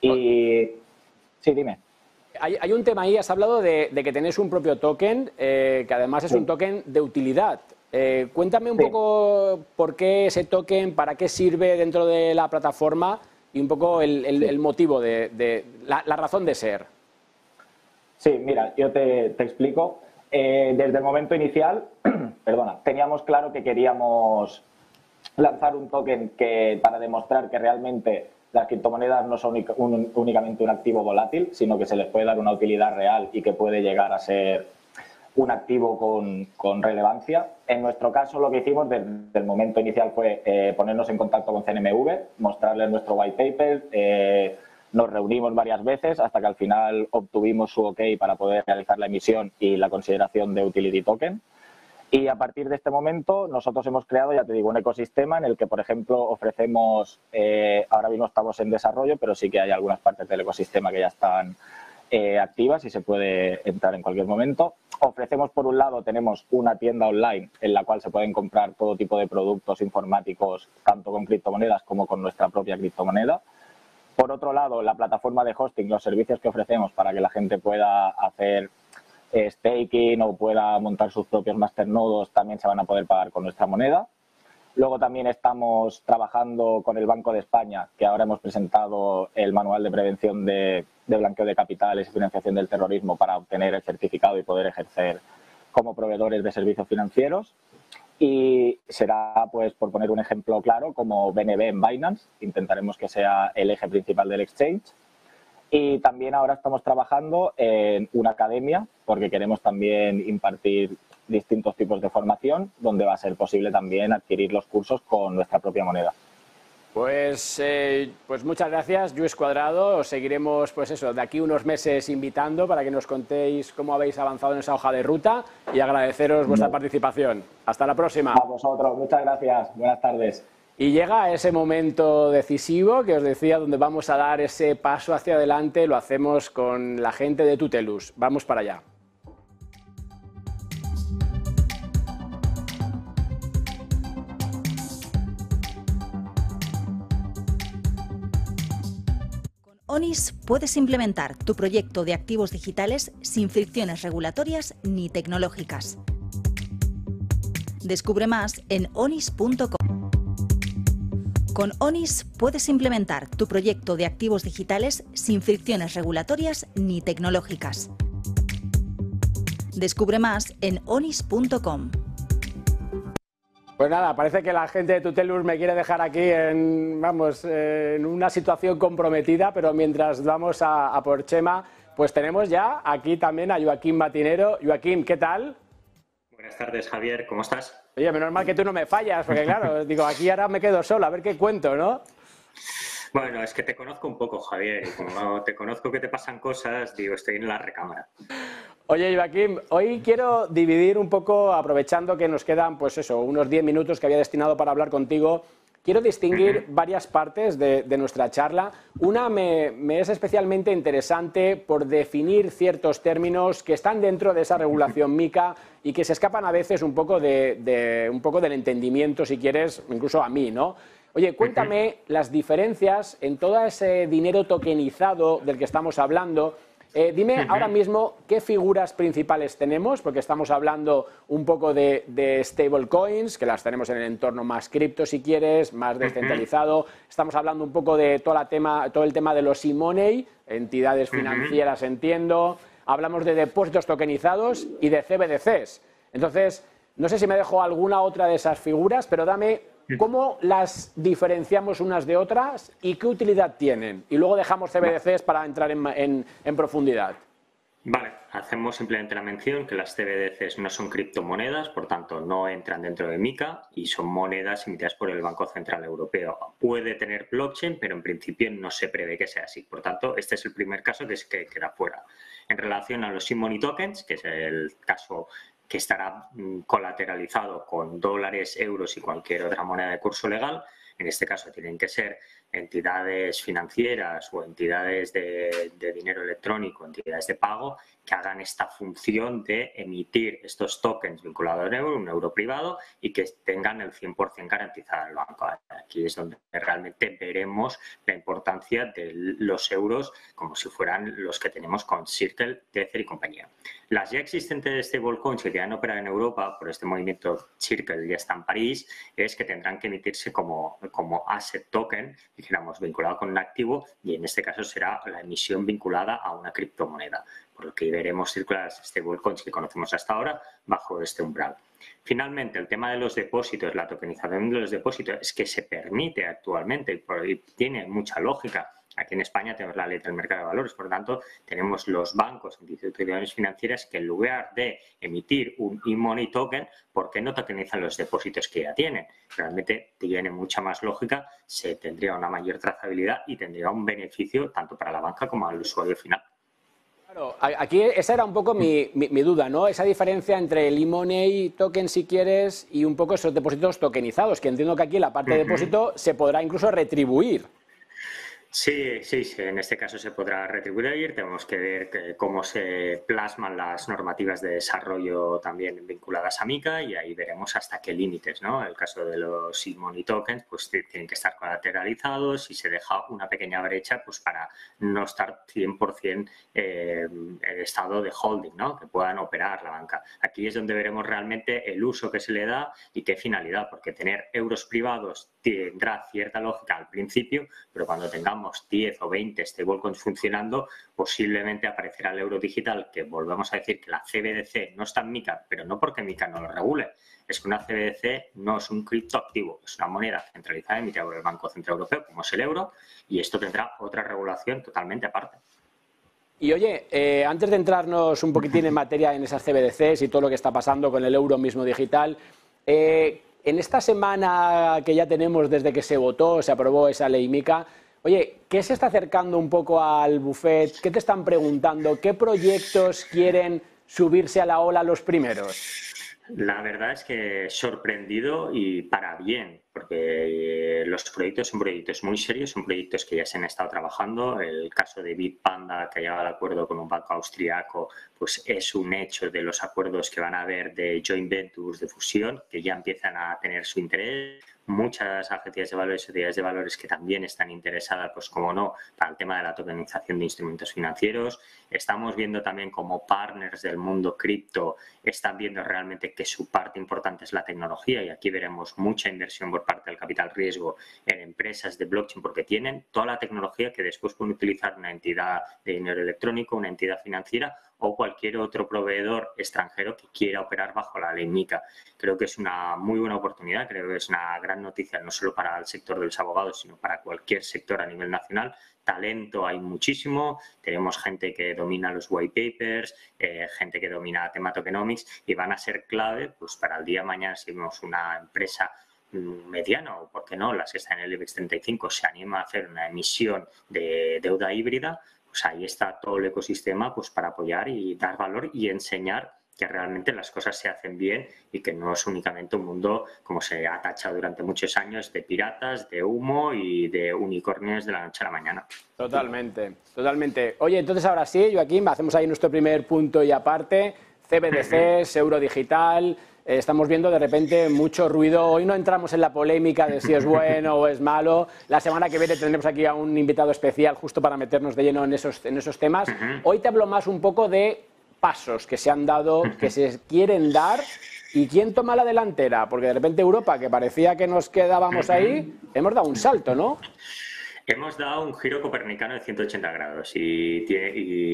Y sí, dime. Hay, un tema ahí, has hablado de, que tenéis un propio token, eh, que además es un token de utilidad. Eh, cuéntame un poco por qué ese token, para qué sirve dentro de la plataforma y un poco el, motivo de, la, razón de ser. Sí, mira, yo te, explico. Eh, desde el momento inicial, (clears throat) perdona, teníamos claro que queríamos lanzar un token que para demostrar que realmente las criptomonedas no son únicamente un activo volátil, sino que se les puede dar una utilidad real y que puede llegar a ser un activo con, relevancia. En nuestro caso, lo que hicimos desde el momento inicial fue eh, ponernos en contacto con CNMV, mostrarles nuestro white paper, eh, nos reunimos varias veces hasta que al final obtuvimos su OK para poder realizar la emisión y la consideración de utility token. Y a partir de este momento nosotros hemos creado, ya te digo, un ecosistema en el que, por ejemplo, ofrecemos, eh, ahora mismo estamos en desarrollo, pero sí que hay algunas partes del ecosistema que ya están eh, activas y se puede entrar en cualquier momento. Ofrecemos, por un lado, tenemos una tienda online en la cual se pueden comprar todo tipo de productos informáticos, tanto con criptomonedas como con nuestra propia criptomoneda. Por otro lado, la plataforma de hosting, los servicios que ofrecemos para que la gente pueda hacer staking o pueda montar sus propios masternodos también se van a poder pagar con nuestra moneda. Luego también estamos trabajando con el Banco de España, que ahora hemos presentado el manual de prevención de, blanqueo de capitales y financiación del terrorismo para obtener el certificado y poder ejercer como proveedores de servicios financieros. Y será, pues, por poner un ejemplo claro, como BNB en Binance. Intentaremos que sea el eje principal del exchange. Y también ahora estamos trabajando en una academia porque queremos también impartir distintos tipos de formación donde va a ser posible también adquirir los cursos con nuestra propia moneda. Pues, eh, pues muchas gracias, Luis Cuadrado. Os seguiremos, pues eso, de aquí unos meses invitando para que nos contéis cómo habéis avanzado en esa hoja de ruta y agradeceros vuestra participación. Hasta la próxima. A vosotros, muchas gracias. Buenas tardes. Y llega ese momento decisivo que os decía, donde vamos a dar ese paso hacia adelante, lo hacemos con la gente de Tutelus. Vamos para allá. Con ONIS puedes implementar tu proyecto de activos digitales sin fricciones regulatorias ni tecnológicas. Descubre más en onis.com. Con ONIS puedes implementar tu proyecto de activos digitales sin fricciones regulatorias ni tecnológicas. Descubre más en onis.com. Pues nada, parece que la gente de Tutelus me quiere dejar aquí en, vamos, en una situación comprometida, pero mientras vamos a, a por Chema, pues tenemos ya aquí también a Joaquín Matinero. Joaquín, ¿qué tal? Buenas tardes, Javier, ¿cómo estás? Oye, menos mal que tú no me fallas, porque claro, (laughs) digo, aquí ahora me quedo solo, a ver qué cuento, ¿no? Bueno, es que te conozco un poco, Javier, y como te conozco que te pasan cosas, digo, estoy en la recámara. Oye, Joaquín, hoy quiero dividir un poco, aprovechando que nos quedan, pues eso, unos 10 minutos que había destinado para hablar contigo, Quiero distinguir varias partes de, nuestra charla. Una me, es especialmente interesante por definir ciertos términos que están dentro de esa regulación MICA y que se escapan a veces un poco, de, un poco del entendimiento, si quieres, incluso a mí, ¿no? Oye, cuéntame las diferencias en todo ese dinero tokenizado del que estamos hablando eh, dime ahora mismo qué figuras principales tenemos, porque estamos hablando un poco de, de stablecoins, que las tenemos en el entorno más cripto, si quieres, más descentralizado. Estamos hablando un poco de todo, tema, todo el tema de los e-money, entidades financieras, entiendo. Hablamos de depósitos tokenizados y de CBDCs. Entonces, no sé si me dejo alguna otra de esas figuras, pero dame ¿Cómo las diferenciamos unas de otras y qué utilidad tienen? Y luego dejamos CBDCs para entrar en, profundidad. Vale, hacemos simplemente la mención que las CBDCs no son criptomonedas, por tanto no entran dentro de MICA y son monedas emitidas por el Banco Central Europeo. Puede tener blockchain, pero en principio no se prevé que sea así. Por tanto, este es el primer caso que es que queda fuera. En relación a los e-money tokens, que es el caso que estará mm, colateralizado con dólares, euros y cualquier otra moneda de curso legal, en este caso tienen que ser entidades financieras o entidades de, dinero electrónico, entidades de pago, que hagan esta función de emitir estos tokens vinculados al euro, un euro privado, y que tengan el 100% garantizado el banco. Aquí es donde realmente veremos la importancia de los euros como si fueran los que tenemos con Circle, Tether y compañía. Las ya existentes stablecoins que ya han operado en Europa por este movimiento Circle ya está en París, es que tendrán que emitirse como, como asset token dijéramos, vinculado con un activo y en este caso será la emisión vinculada a una criptomoneda, por lo que veremos circular stablecoins que conocemos hasta ahora bajo este umbral. Finalmente, el tema de los depósitos, la tokenización de los depósitos, es que se permite actualmente y tiene mucha lógica Aquí en España tenemos la ley del mercado de valores, por lo tanto, tenemos los bancos, instituciones financieras que en lugar de emitir un e-money token, ¿por qué no tokenizan los depósitos que ya tienen? Realmente tiene mucha más lógica, se tendría una mayor trazabilidad y tendría un beneficio tanto para la banca como al usuario final. Claro, aquí esa era un poco mi, duda, ¿no? Esa diferencia entre el e-money token, si quieres, y un poco esos depósitos tokenizados, que entiendo que aquí la parte de depósito se podrá incluso retribuir. Sí, sí, sí, en este caso se podrá retribuir. Tenemos que ver cómo se plasman las normativas de desarrollo también vinculadas a MICA y ahí veremos hasta qué límites, ¿no? El caso de los e-money tokens, pues tienen que estar colateralizados y se deja una pequeña brecha pues para no estar 100% eh, en estado de holding, ¿no? Que puedan operar la banca. Aquí es donde veremos realmente el uso que se le da y qué finalidad, porque tener euros privados tendrá cierta lógica al principio, pero cuando tengamos 10 o 20 stablecoins funcionando, posiblemente aparecerá el euro digital, que volvemos a decir que la CBDC no está en MICA, pero no porque MICA no lo regule, es que una CBDC no es un criptoactivo, es una moneda centralizada emitida por el Banco Central Europeo, como es el euro, y esto tendrá otra regulación totalmente aparte. Y oye, eh, antes de entrarnos un poquitín en materia en esas CBDCs y todo lo que está pasando con el euro mismo digital, eh, en esta semana que ya tenemos desde que se votó, se aprobó esa ley MICA, Oye, ¿qué se está acercando un poco al buffet? ¿Qué te están preguntando? ¿Qué proyectos quieren subirse a la ola los primeros? La verdad es que sorprendido y para bien, porque eh, los proyectos son proyectos muy serios, son proyectos que ya se han estado trabajando. El caso de Bitpanda, que ha llegado al acuerdo con un banco austriaco, pues es un hecho de los acuerdos que van a haber de joint ventures, de fusión, que ya empiezan a tener su interés muchas agencias de valores y sociedades de valores que también están interesadas, pues como no, para el tema de la tokenización de instrumentos financieros. Estamos viendo también como partners del mundo cripto están viendo realmente que su parte importante es la tecnología y aquí veremos mucha inversión por parte del capital riesgo en empresas de blockchain porque tienen toda la tecnología que después pueden utilizar una entidad de dinero electrónico, una entidad financiera o cualquier otro proveedor extranjero que quiera operar bajo la ley MICA. Creo que es una muy buena oportunidad, creo que es una gran noticia no solo para el sector de los abogados, sino para cualquier sector a nivel nacional. Talento hay muchísimo, tenemos gente que domina los white papers, eh, gente que domina tema tokenomics y van a ser clave pues, para el día de mañana si vemos una empresa mm, mediana o, por qué no, las que están en el IBEX 35 se anima a hacer una emisión de deuda híbrida, pues ahí está todo el ecosistema pues para apoyar y dar valor y enseñar que realmente las cosas se hacen bien y que no es únicamente un mundo como se ha tachado durante muchos años de piratas, de humo y de unicornios de la noche a la mañana. Totalmente, totalmente. Oye, entonces ahora sí, Joaquín, hacemos ahí nuestro primer punto y aparte, CBDCs, euro digital, eh, estamos viendo de repente mucho ruido. Hoy no entramos en la polémica de si es (laughs) bueno o es malo. La semana que viene tendremos aquí a un invitado especial justo para meternos de lleno en esos, en esos temas. Hoy te hablo más un poco de pasos que se han dado, que se (laughs) quieren dar y quién toma la delantera. Porque de repente Europa, que parecía que nos quedábamos ahí, hemos dado un salto, ¿no? Hemos dado un giro copernicano de 180 grados y,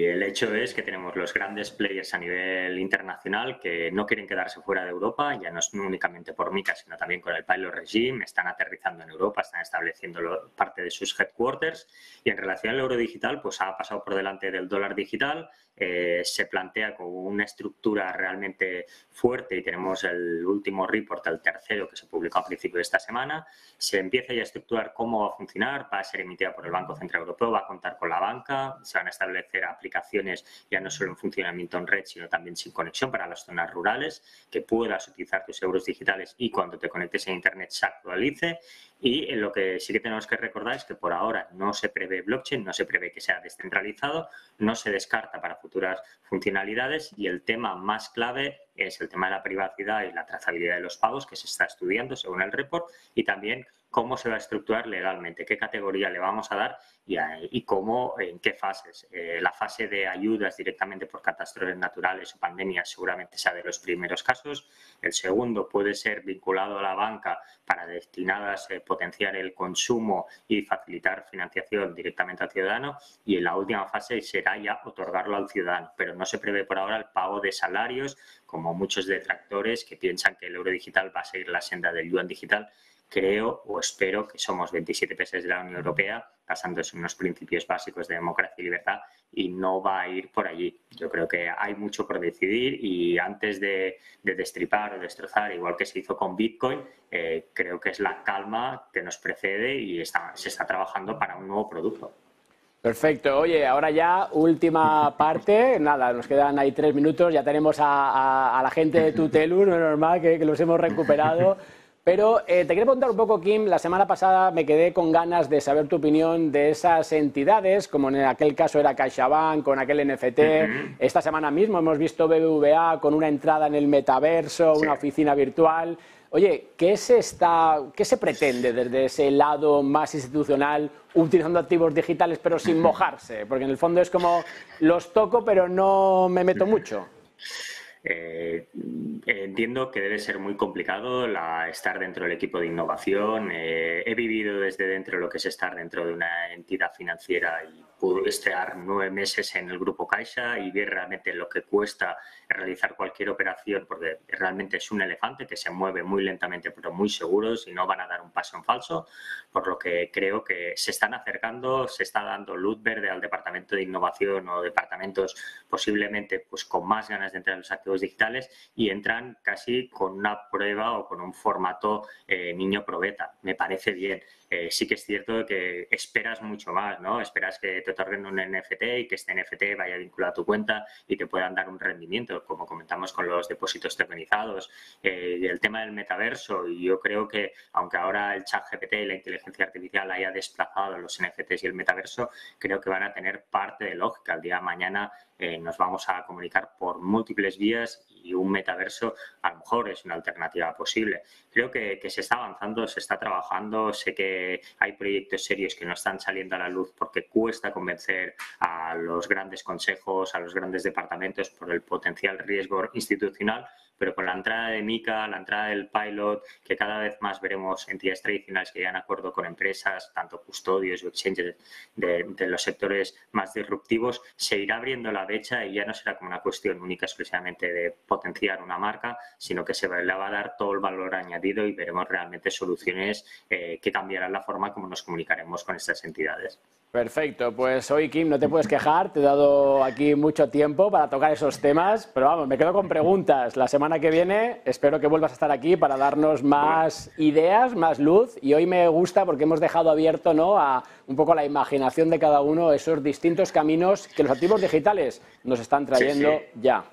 el hecho es que tenemos los grandes players a nivel internacional que no quieren quedarse fuera de Europa, ya no es únicamente por MICA, sino también con el Pilot Regime, están aterrizando en Europa, están estableciendo parte de sus headquarters y en relación al euro digital, pues ha pasado por delante del dólar digital, eh, se plantea con una estructura realmente fuerte y tenemos el último report, el tercero que se publicó a principio de esta semana, se empieza ya a estructurar cómo va a funcionar, va a ser emitida por el Banco Central Europeo, va a contar con la banca, se van a establecer aplicaciones ya no solo en funcionamiento en red, sino también sin conexión para las zonas rurales, que puedas utilizar tus euros digitales y cuando te conectes a Internet se actualice. Y lo que sí que tenemos que recordar es que por ahora no se prevé blockchain, no se prevé que sea descentralizado, no se descarta para funcionalidades y el tema más clave es el tema de la privacidad y la trazabilidad de los pagos que se está estudiando según el report y también cómo se va a estructurar legalmente, qué categoría le vamos a dar y, cómo, en qué fases. Eh, la fase de ayudas directamente por catástrofes naturales o pandemias seguramente sea de los primeros casos. El segundo puede ser vinculado a la banca para destinadas eh, potenciar el consumo y facilitar financiación directamente al ciudadano. Y en la última fase será ya otorgarlo al ciudadano, pero no se prevé por ahora el pago de salarios, como muchos detractores que piensan que el euro digital va a seguir la senda del yuan digital creo o espero que somos 27 países de la Unión Europea, basándose en unos principios básicos de democracia y libertad, y no va a ir por allí. Yo creo que hay mucho por decidir y antes de, destripar o destrozar, igual que se hizo con Bitcoin, eh, creo que es la calma que nos precede y se está trabajando para un nuevo producto. Perfecto. Oye, ahora ya última parte. Nada, nos quedan ahí tres minutos. Ya tenemos a, la gente de (laughs) Tutelur, no es normal que los hemos recuperado. Pero eh, te quiero preguntar un poco, Kim, la semana pasada me quedé con ganas de saber tu opinión de esas entidades, como en aquel caso era CaixaBank con aquel NFT. Esta semana mismo hemos visto BBVA con una entrada en el metaverso, una oficina virtual. Oye, ¿qué se, está, ¿qué se pretende desde ese lado más institucional utilizando activos digitales pero sin (laughs) mojarse? Porque en el fondo es como los toco pero no me meto mucho. Eh, entiendo que debe ser muy complicado la, estar dentro del equipo de innovación. Eh, he vivido desde dentro lo que es estar dentro de una entidad financiera y estar nueve meses en el grupo Caixa y ver realmente lo que cuesta realizar cualquier operación, porque realmente es un elefante que se mueve muy lentamente pero muy seguros y no van a dar un paso en falso, por lo que creo que se están acercando, se está dando luz verde al departamento de innovación o departamentos posiblemente pues con más ganas de entrar en los activos digitales y entran casi con una prueba o con un formato eh, niño probeta. Me parece bien. Sí que es cierto que esperas mucho más, ¿no? Esperas que te otorguen un NFT y que este NFT vaya vinculado a tu cuenta y te puedan dar un rendimiento, como comentamos con los depósitos tokenizados. Eh, el tema del metaverso, yo creo que aunque ahora el chat GPT y la inteligencia artificial haya desplazado los NFTs y el metaverso, creo que van a tener parte de lógica. El día de mañana eh, nos vamos a comunicar por múltiples vías y un metaverso a lo mejor es una alternativa posible. Creo que, se está avanzando, se está trabajando, sé que hay proyectos serios que no están saliendo a la luz porque cuesta convencer a los grandes consejos, a los grandes departamentos por el potencial riesgo institucional, pero con la entrada de Mica, la entrada del pilot, que cada vez más veremos entidades tradicionales que llegan acuerdo con empresas, tanto custodios o exchanges de, los sectores más disruptivos, se irá abriendo la brecha y ya no será como una cuestión única exclusivamente de potenciar una marca, sino que se le va a dar todo el valor añadido y veremos realmente soluciones eh, que cambiarán la forma como nos comunicaremos con estas entidades. Perfecto, pues hoy Kim no te puedes quejar, te he dado aquí mucho tiempo para tocar esos temas, pero vamos, me quedo con preguntas. La semana que viene espero que vuelvas a estar aquí para darnos más ideas, más luz y hoy me gusta porque hemos dejado abierto ¿no? a un poco la imaginación de cada uno esos distintos caminos que los activos digitales nos están trayendo ya.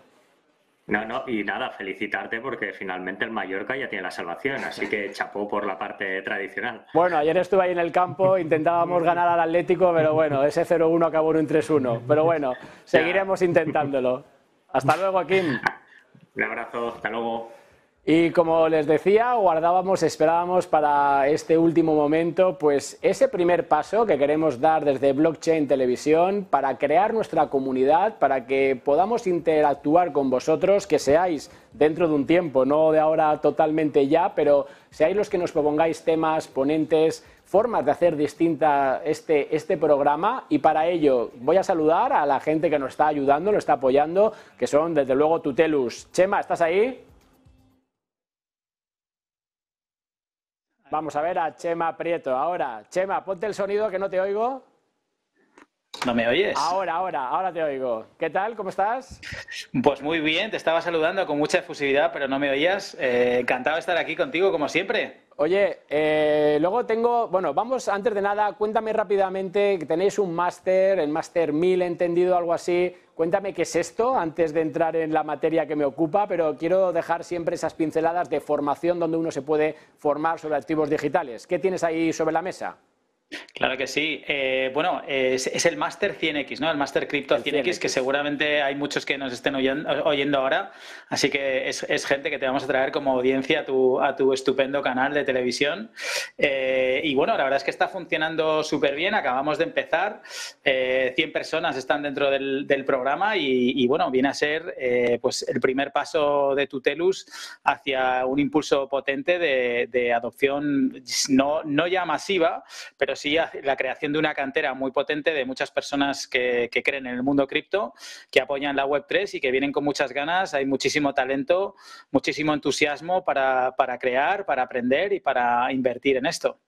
No, no, y nada, felicitarte porque finalmente el Mallorca ya tiene la salvación, así que (laughs) chapó por la parte tradicional. Bueno, ayer estuve ahí en el campo, intentábamos ganar al Atlético, pero bueno, ese 0-1 acabó en un 3-1. Pero bueno, (laughs) seguiremos intentándolo. Hasta luego, Joaquín. (laughs) Un abrazo, hasta luego. Y como les decía, guardábamos, esperábamos para este último momento, pues ese primer paso que queremos dar desde Blockchain Televisión para crear nuestra comunidad, para que podamos interactuar con vosotros, que seáis dentro de un tiempo, no de ahora totalmente ya, pero seáis los que nos propongáis temas, ponentes, formas de hacer distinta este, este programa y para ello voy a saludar a la gente que nos está ayudando, nos está apoyando, que son desde luego Tutelus. Chema, ¿estás ahí? Vamos a ver a Chema Prieto. Ahora, Chema, ponte el sonido que no te oigo. ¿No me oyes? Ahora, ahora, ahora te oigo. ¿Qué tal? ¿Cómo estás? Pues muy bien, te estaba saludando con mucha efusividad, pero no me oías. Eh, encantado de estar aquí contigo, como siempre. Oye, eh, luego tengo, bueno, vamos, antes de nada, cuéntame rápidamente que tenéis un máster, el máster 1000, entendido, algo así. Cuéntame qué es esto antes de entrar en la materia que me ocupa, pero quiero dejar siempre esas pinceladas de formación donde uno se puede formar sobre activos digitales. ¿Qué tienes ahí sobre la mesa? Claro que sí. Eh, bueno, es, el Master 100X, ¿no? El Master Crypto 100X, que seguramente hay muchos que nos estén oyendo, ahora. Así que es, gente que te vamos a traer como audiencia a tu, a tu estupendo canal de televisión. Eh, y bueno, la verdad es que está funcionando súper bien. Acabamos de empezar. 100 eh, personas están dentro del, programa y, bueno, viene a ser pues el primer paso de Tutelus hacia un impulso potente de, adopción, no, no ya masiva, pero sí la creación de una cantera muy potente de muchas personas que, creen en el mundo cripto, que apoyan la Web3 y que vienen con muchas ganas. Hay muchísimo talento, muchísimo entusiasmo para, crear, para aprender y para invertir en esto.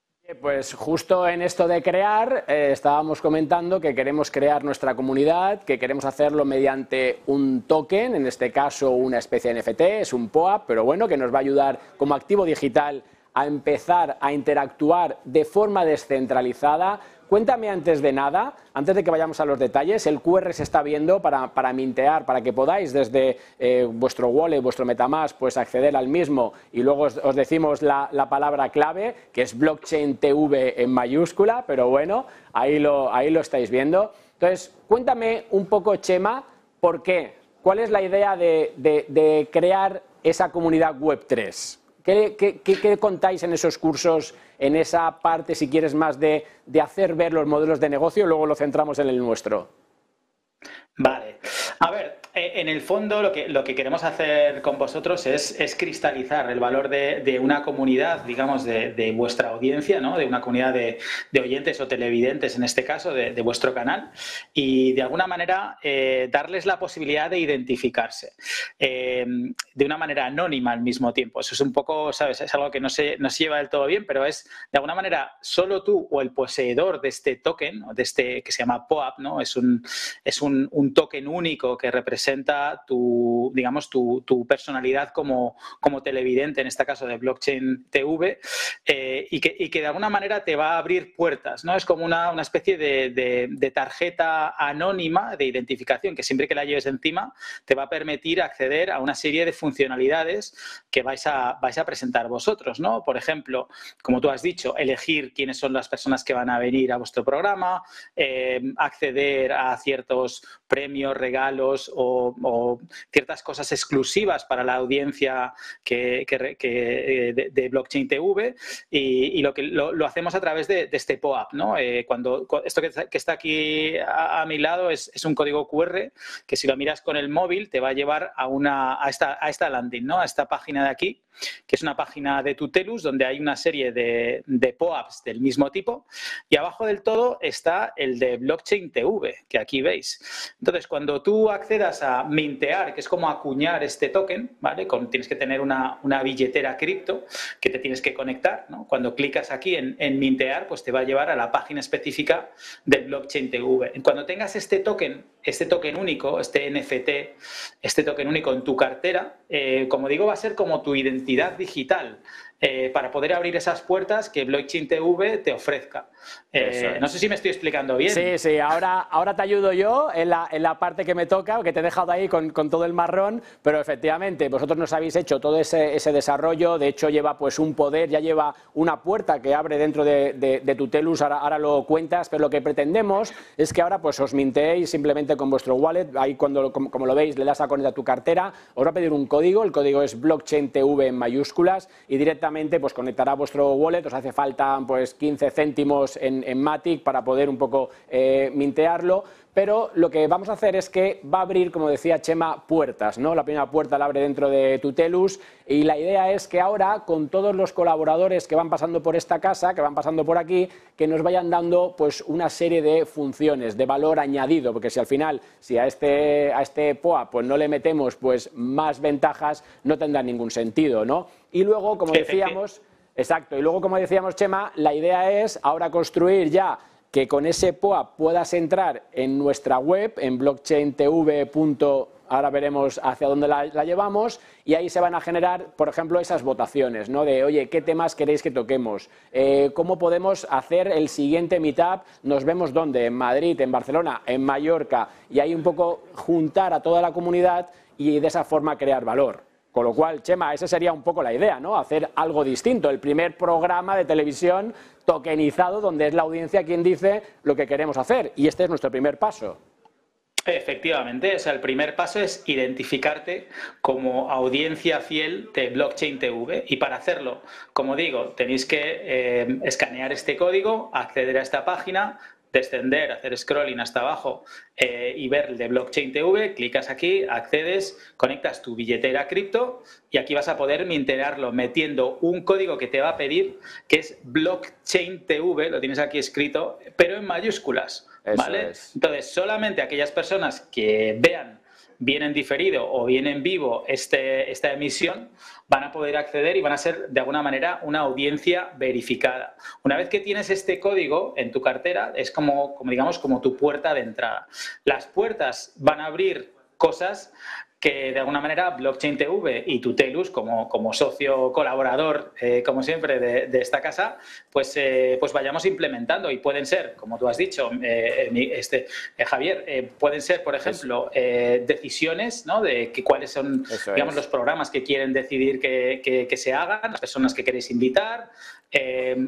Pues justo en esto de crear, eh, estábamos comentando que queremos crear nuestra comunidad, que queremos hacerlo mediante un token, en este caso una especie de NFT, es un POAP, pero bueno, que nos va a ayudar como activo digital a empezar a interactuar de forma descentralizada. Cuéntame antes de nada, antes de que vayamos a los detalles, el QR se está viendo para, para mintear, para que podáis desde eh, vuestro wallet, vuestro Metamask, pues acceder al mismo y luego os, decimos la, palabra clave, que es blockchain TV en mayúscula, pero bueno, ahí lo, ahí lo estáis viendo. Entonces, cuéntame un poco, Chema, ¿por qué? ¿Cuál es la idea de, de crear esa comunidad Web3? ¿Qué, contáis en esos cursos, en esa parte, si quieres, más de, de hacer ver los modelos de negocio luego lo centramos en el nuestro? Vale. A ver, en el fondo lo que, lo que queremos hacer con vosotros es, cristalizar el valor de, una comunidad, digamos, de, vuestra audiencia, ¿no? de una comunidad de, oyentes o televidentes, en este caso, de, vuestro canal, y de alguna manera eh, darles la posibilidad de identificarse eh, de una manera anónima al mismo tiempo. Eso es un poco, ¿sabes? Es algo que no se, no se lleva del todo bien, pero es de alguna manera solo tú o el poseedor de este token, de este que se llama POAP, ¿no? Es un, es un token único que representa tu, digamos, tu, personalidad como, como, televidente, en este caso de Blockchain TV, eh, y, que, y, que, de alguna manera te va a abrir puertas, ¿no? Es como una, una especie de, de, tarjeta anónima de identificación que siempre que la lleves encima te va a permitir acceder a una serie de funcionalidades que vais a, vais a presentar vosotros, ¿no? Por ejemplo, como tú has dicho, elegir quiénes son las personas que van a venir a vuestro programa, eh, acceder a ciertos premios, regalos o, ciertas cosas exclusivas para la audiencia que, eh, de, Blockchain TV y, lo que lo, hacemos a través de, este POAP. ¿no? Eh, cuando, esto que, está aquí a, mi lado es, un código QR que si lo miras con el móvil te va a llevar a, una, a, esta, a esta landing, ¿no? a esta página de aquí que es una página de Tutelus donde hay una serie de, de POAPs del mismo tipo y abajo del todo está el de Blockchain TV, que aquí veis. Entonces, cuando tú accedas a mintear, que es como acuñar este token, ¿vale? Tienes que tener una, billetera cripto que te tienes que conectar. Cuando clicas aquí en, mintear, pues te va a llevar a la página específica del Blockchain TV. Cuando tengas este token, este token único, este NFT, este token único en tu cartera, eh, como digo, va a ser como tu identidad digital. Eh, para poder abrir esas puertas que Blockchain TV te ofrezca. Eh, no sé si me estoy explicando bien. Sí, sí, ahora, ahora te ayudo yo en la, en la parte que me toca, que te he dejado ahí con, con, todo el marrón, pero efectivamente vosotros nos habéis hecho todo ese, ese, desarrollo, de hecho lleva pues un poder, ya lleva una puerta que abre dentro de, de, Tutelus, ahora, ahora, lo cuentas, pero lo que pretendemos es que ahora pues os mintéis simplemente con vuestro wallet. Ahí cuando, como, lo veis, le das a conectar tu cartera, os va a pedir un código, el código es blockchain TV en mayúsculas y directamente pues conectará vuestro wallet, os hace falta pues 15 céntimos en, Matic para poder un poco eh, mintearlo pero lo que vamos a hacer es que va a abrir, como decía Chema, puertas, ¿no? La primera puerta la abre dentro de Tutelus y la idea es que ahora, con todos los colaboradores que van pasando por esta casa, que van pasando por aquí, que nos vayan dando pues una serie de funciones, de valor añadido, porque si al final, si a este, a este POA pues no le metemos pues más ventajas, no tendrá ningún sentido, ¿no? Y luego, como decíamos, exacto, y luego, como decíamos, Chema, la idea es ahora construir ya que con ese POA puedas entrar en nuestra web, en blockchaintv. Ahora veremos hacia dónde la, llevamos y ahí se van a generar, por ejemplo, esas votaciones, ¿no? De, oye, ¿qué temas queréis que toquemos? Eh, ¿Cómo podemos hacer el siguiente meetup? ¿Nos vemos dónde? En Madrid, en Barcelona, en Mallorca. Y ahí un poco juntar a toda la comunidad y de esa forma crear valor. Con lo cual, Chema, esa sería un poco la idea, ¿no? Hacer algo distinto. El primer programa de televisión tokenizado donde es la audiencia quien dice lo que queremos hacer. Y este es nuestro primer paso. Efectivamente, o sea, el primer paso es identificarte como audiencia fiel de Blockchain TV y para hacerlo, como digo, tenéis que eh, escanear este código, acceder a esta página, descender, hacer scrolling hasta abajo eh, y ver el de Blockchain TV, clicas aquí, accedes, conectas tu billetera cripto y aquí vas a poder minterarlo metiendo un código que te va a pedir que es Blockchain TV, lo tienes aquí escrito, pero en mayúsculas. ¿vale? Entonces, solamente aquellas personas que vean bien en diferido o bien en vivo este, esta emisión, van a poder acceder y van a ser de alguna manera una audiencia verificada. Una vez que tienes este código en tu cartera, es como, como digamos, como tu puerta de entrada. Las puertas van a abrir cosas que de alguna manera Blockchain TV y Tutelus, como, como socio colaborador, eh, como siempre, de, esta casa, pues, eh, pues vayamos implementando. Y pueden ser, como tú has dicho, eh, este, Javier, pueden ser, por ejemplo, decisiones ¿no? de que, cuáles son digamos, los programas que quieren decidir que, que, se hagan, las personas que queréis invitar,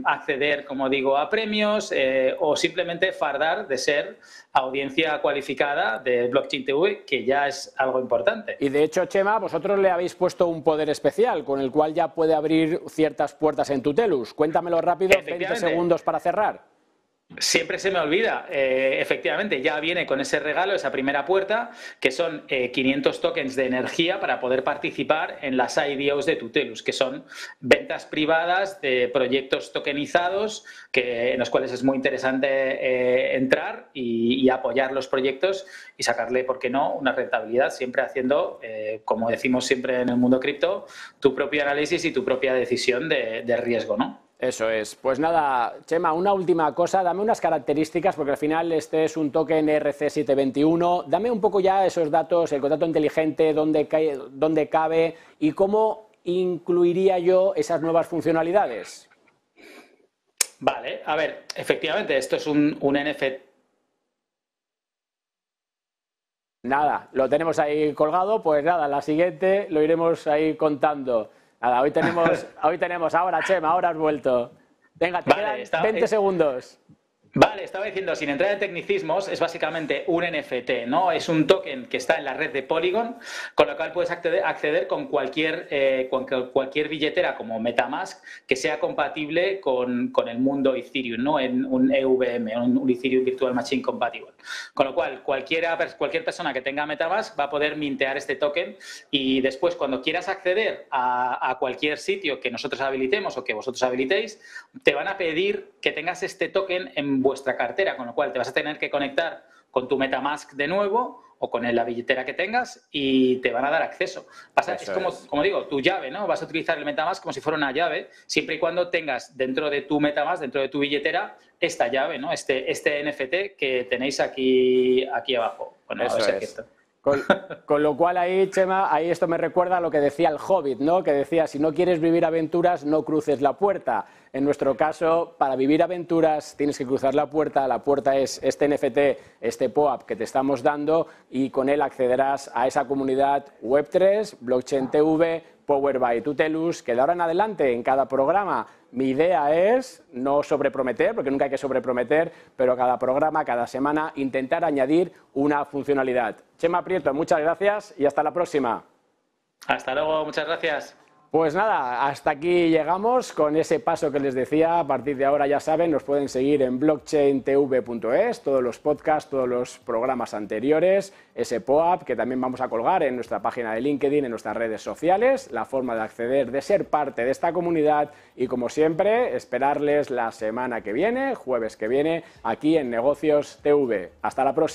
acceder, como digo, a premios o simplemente fardar de ser audiencia cualificada de Blockchain TV, que ya es algo importante. Y de hecho, Chema, vosotros le habéis puesto un poder especial con el cual ya puede abrir ciertas puertas en Tutelus. Cuéntamelo rápido, 20 segundos para cerrar. Siempre se me olvida, eh, efectivamente, ya viene con ese regalo, esa primera puerta, que son 500 eh, tokens de energía para poder participar en las IDOs de Tutelus, que son ventas privadas de proyectos tokenizados, que, en los cuales es muy interesante eh, entrar y, apoyar los proyectos y sacarle, ¿por qué no?, una rentabilidad, siempre haciendo, como decimos siempre en el mundo cripto, tu propio análisis y tu propia decisión de, de riesgo, ¿no? Eso es. Pues nada, Chema, una última cosa, dame unas características, porque al final este es un token RC721. Dame un poco ya esos datos, el contrato inteligente, dónde, dónde cabe y cómo incluiría yo esas nuevas funcionalidades. Vale, a ver, efectivamente, esto es un, un NFT. Nada, lo tenemos ahí colgado, pues nada, la siguiente lo iremos ahí contando. Nada, hoy tenemos, hoy tenemos ahora, Chema, ahora has vuelto. Venga, te quedan 20 segundos. Vale, estaba diciendo, sin entrar en tecnicismos, es básicamente un NFT, ¿no? Es un token que está en la red de Polygon, con lo cual puedes acceder, con cualquier, eh, cualquier billetera como Metamask que sea compatible con, el mundo Ethereum, ¿no? En un EVM, un Ethereum Virtual Machine Compatible. Con lo cual, cualquiera, cualquier persona que tenga Metamask va a poder mintear este token y después, cuando quieras acceder a, a cualquier sitio que nosotros habilitemos o que vosotros habilitéis, te van a pedir que tengas este token en vuestra cartera, con lo cual te vas a tener que conectar con tu Metamask de nuevo o con la billetera que tengas y te van a dar acceso. es como, como digo, tu llave, ¿no? Vas a utilizar el Metamask como si fuera una llave, siempre y cuando tengas dentro de tu Metamask, dentro de tu billetera, esta llave, ¿no? Este, este NFT que tenéis aquí, aquí abajo. Bueno, Eso es. Con, lo cual ahí, Chema, ahí esto me recuerda a lo que decía el Hobbit, ¿no? Que decía, si no quieres vivir aventuras, no cruces la puerta. En nuestro caso, para vivir aventuras tienes que cruzar la puerta. La puerta es este NFT, este POAP que te estamos dando y con él accederás a esa comunidad Web3, Blockchain TV, Power by Tutelus, que de ahora en adelante en cada programa Mi idea es no sobreprometer, porque nunca hay que sobreprometer, pero cada programa, cada semana, intentar añadir una funcionalidad. Chema Prieto, muchas gracias y hasta la próxima. Hasta luego, muchas gracias. Pues nada, hasta aquí llegamos con ese paso que les decía. A partir de ahora ya saben, nos pueden seguir en blockchaintv.es, todos los podcasts, todos los programas anteriores, ese POAP que también vamos a colgar en nuestra página de LinkedIn, en nuestras redes sociales, la forma de acceder, de ser parte de esta comunidad y como siempre, esperarles la semana que viene, jueves que viene, aquí en Negocios TV. Hasta la próxima.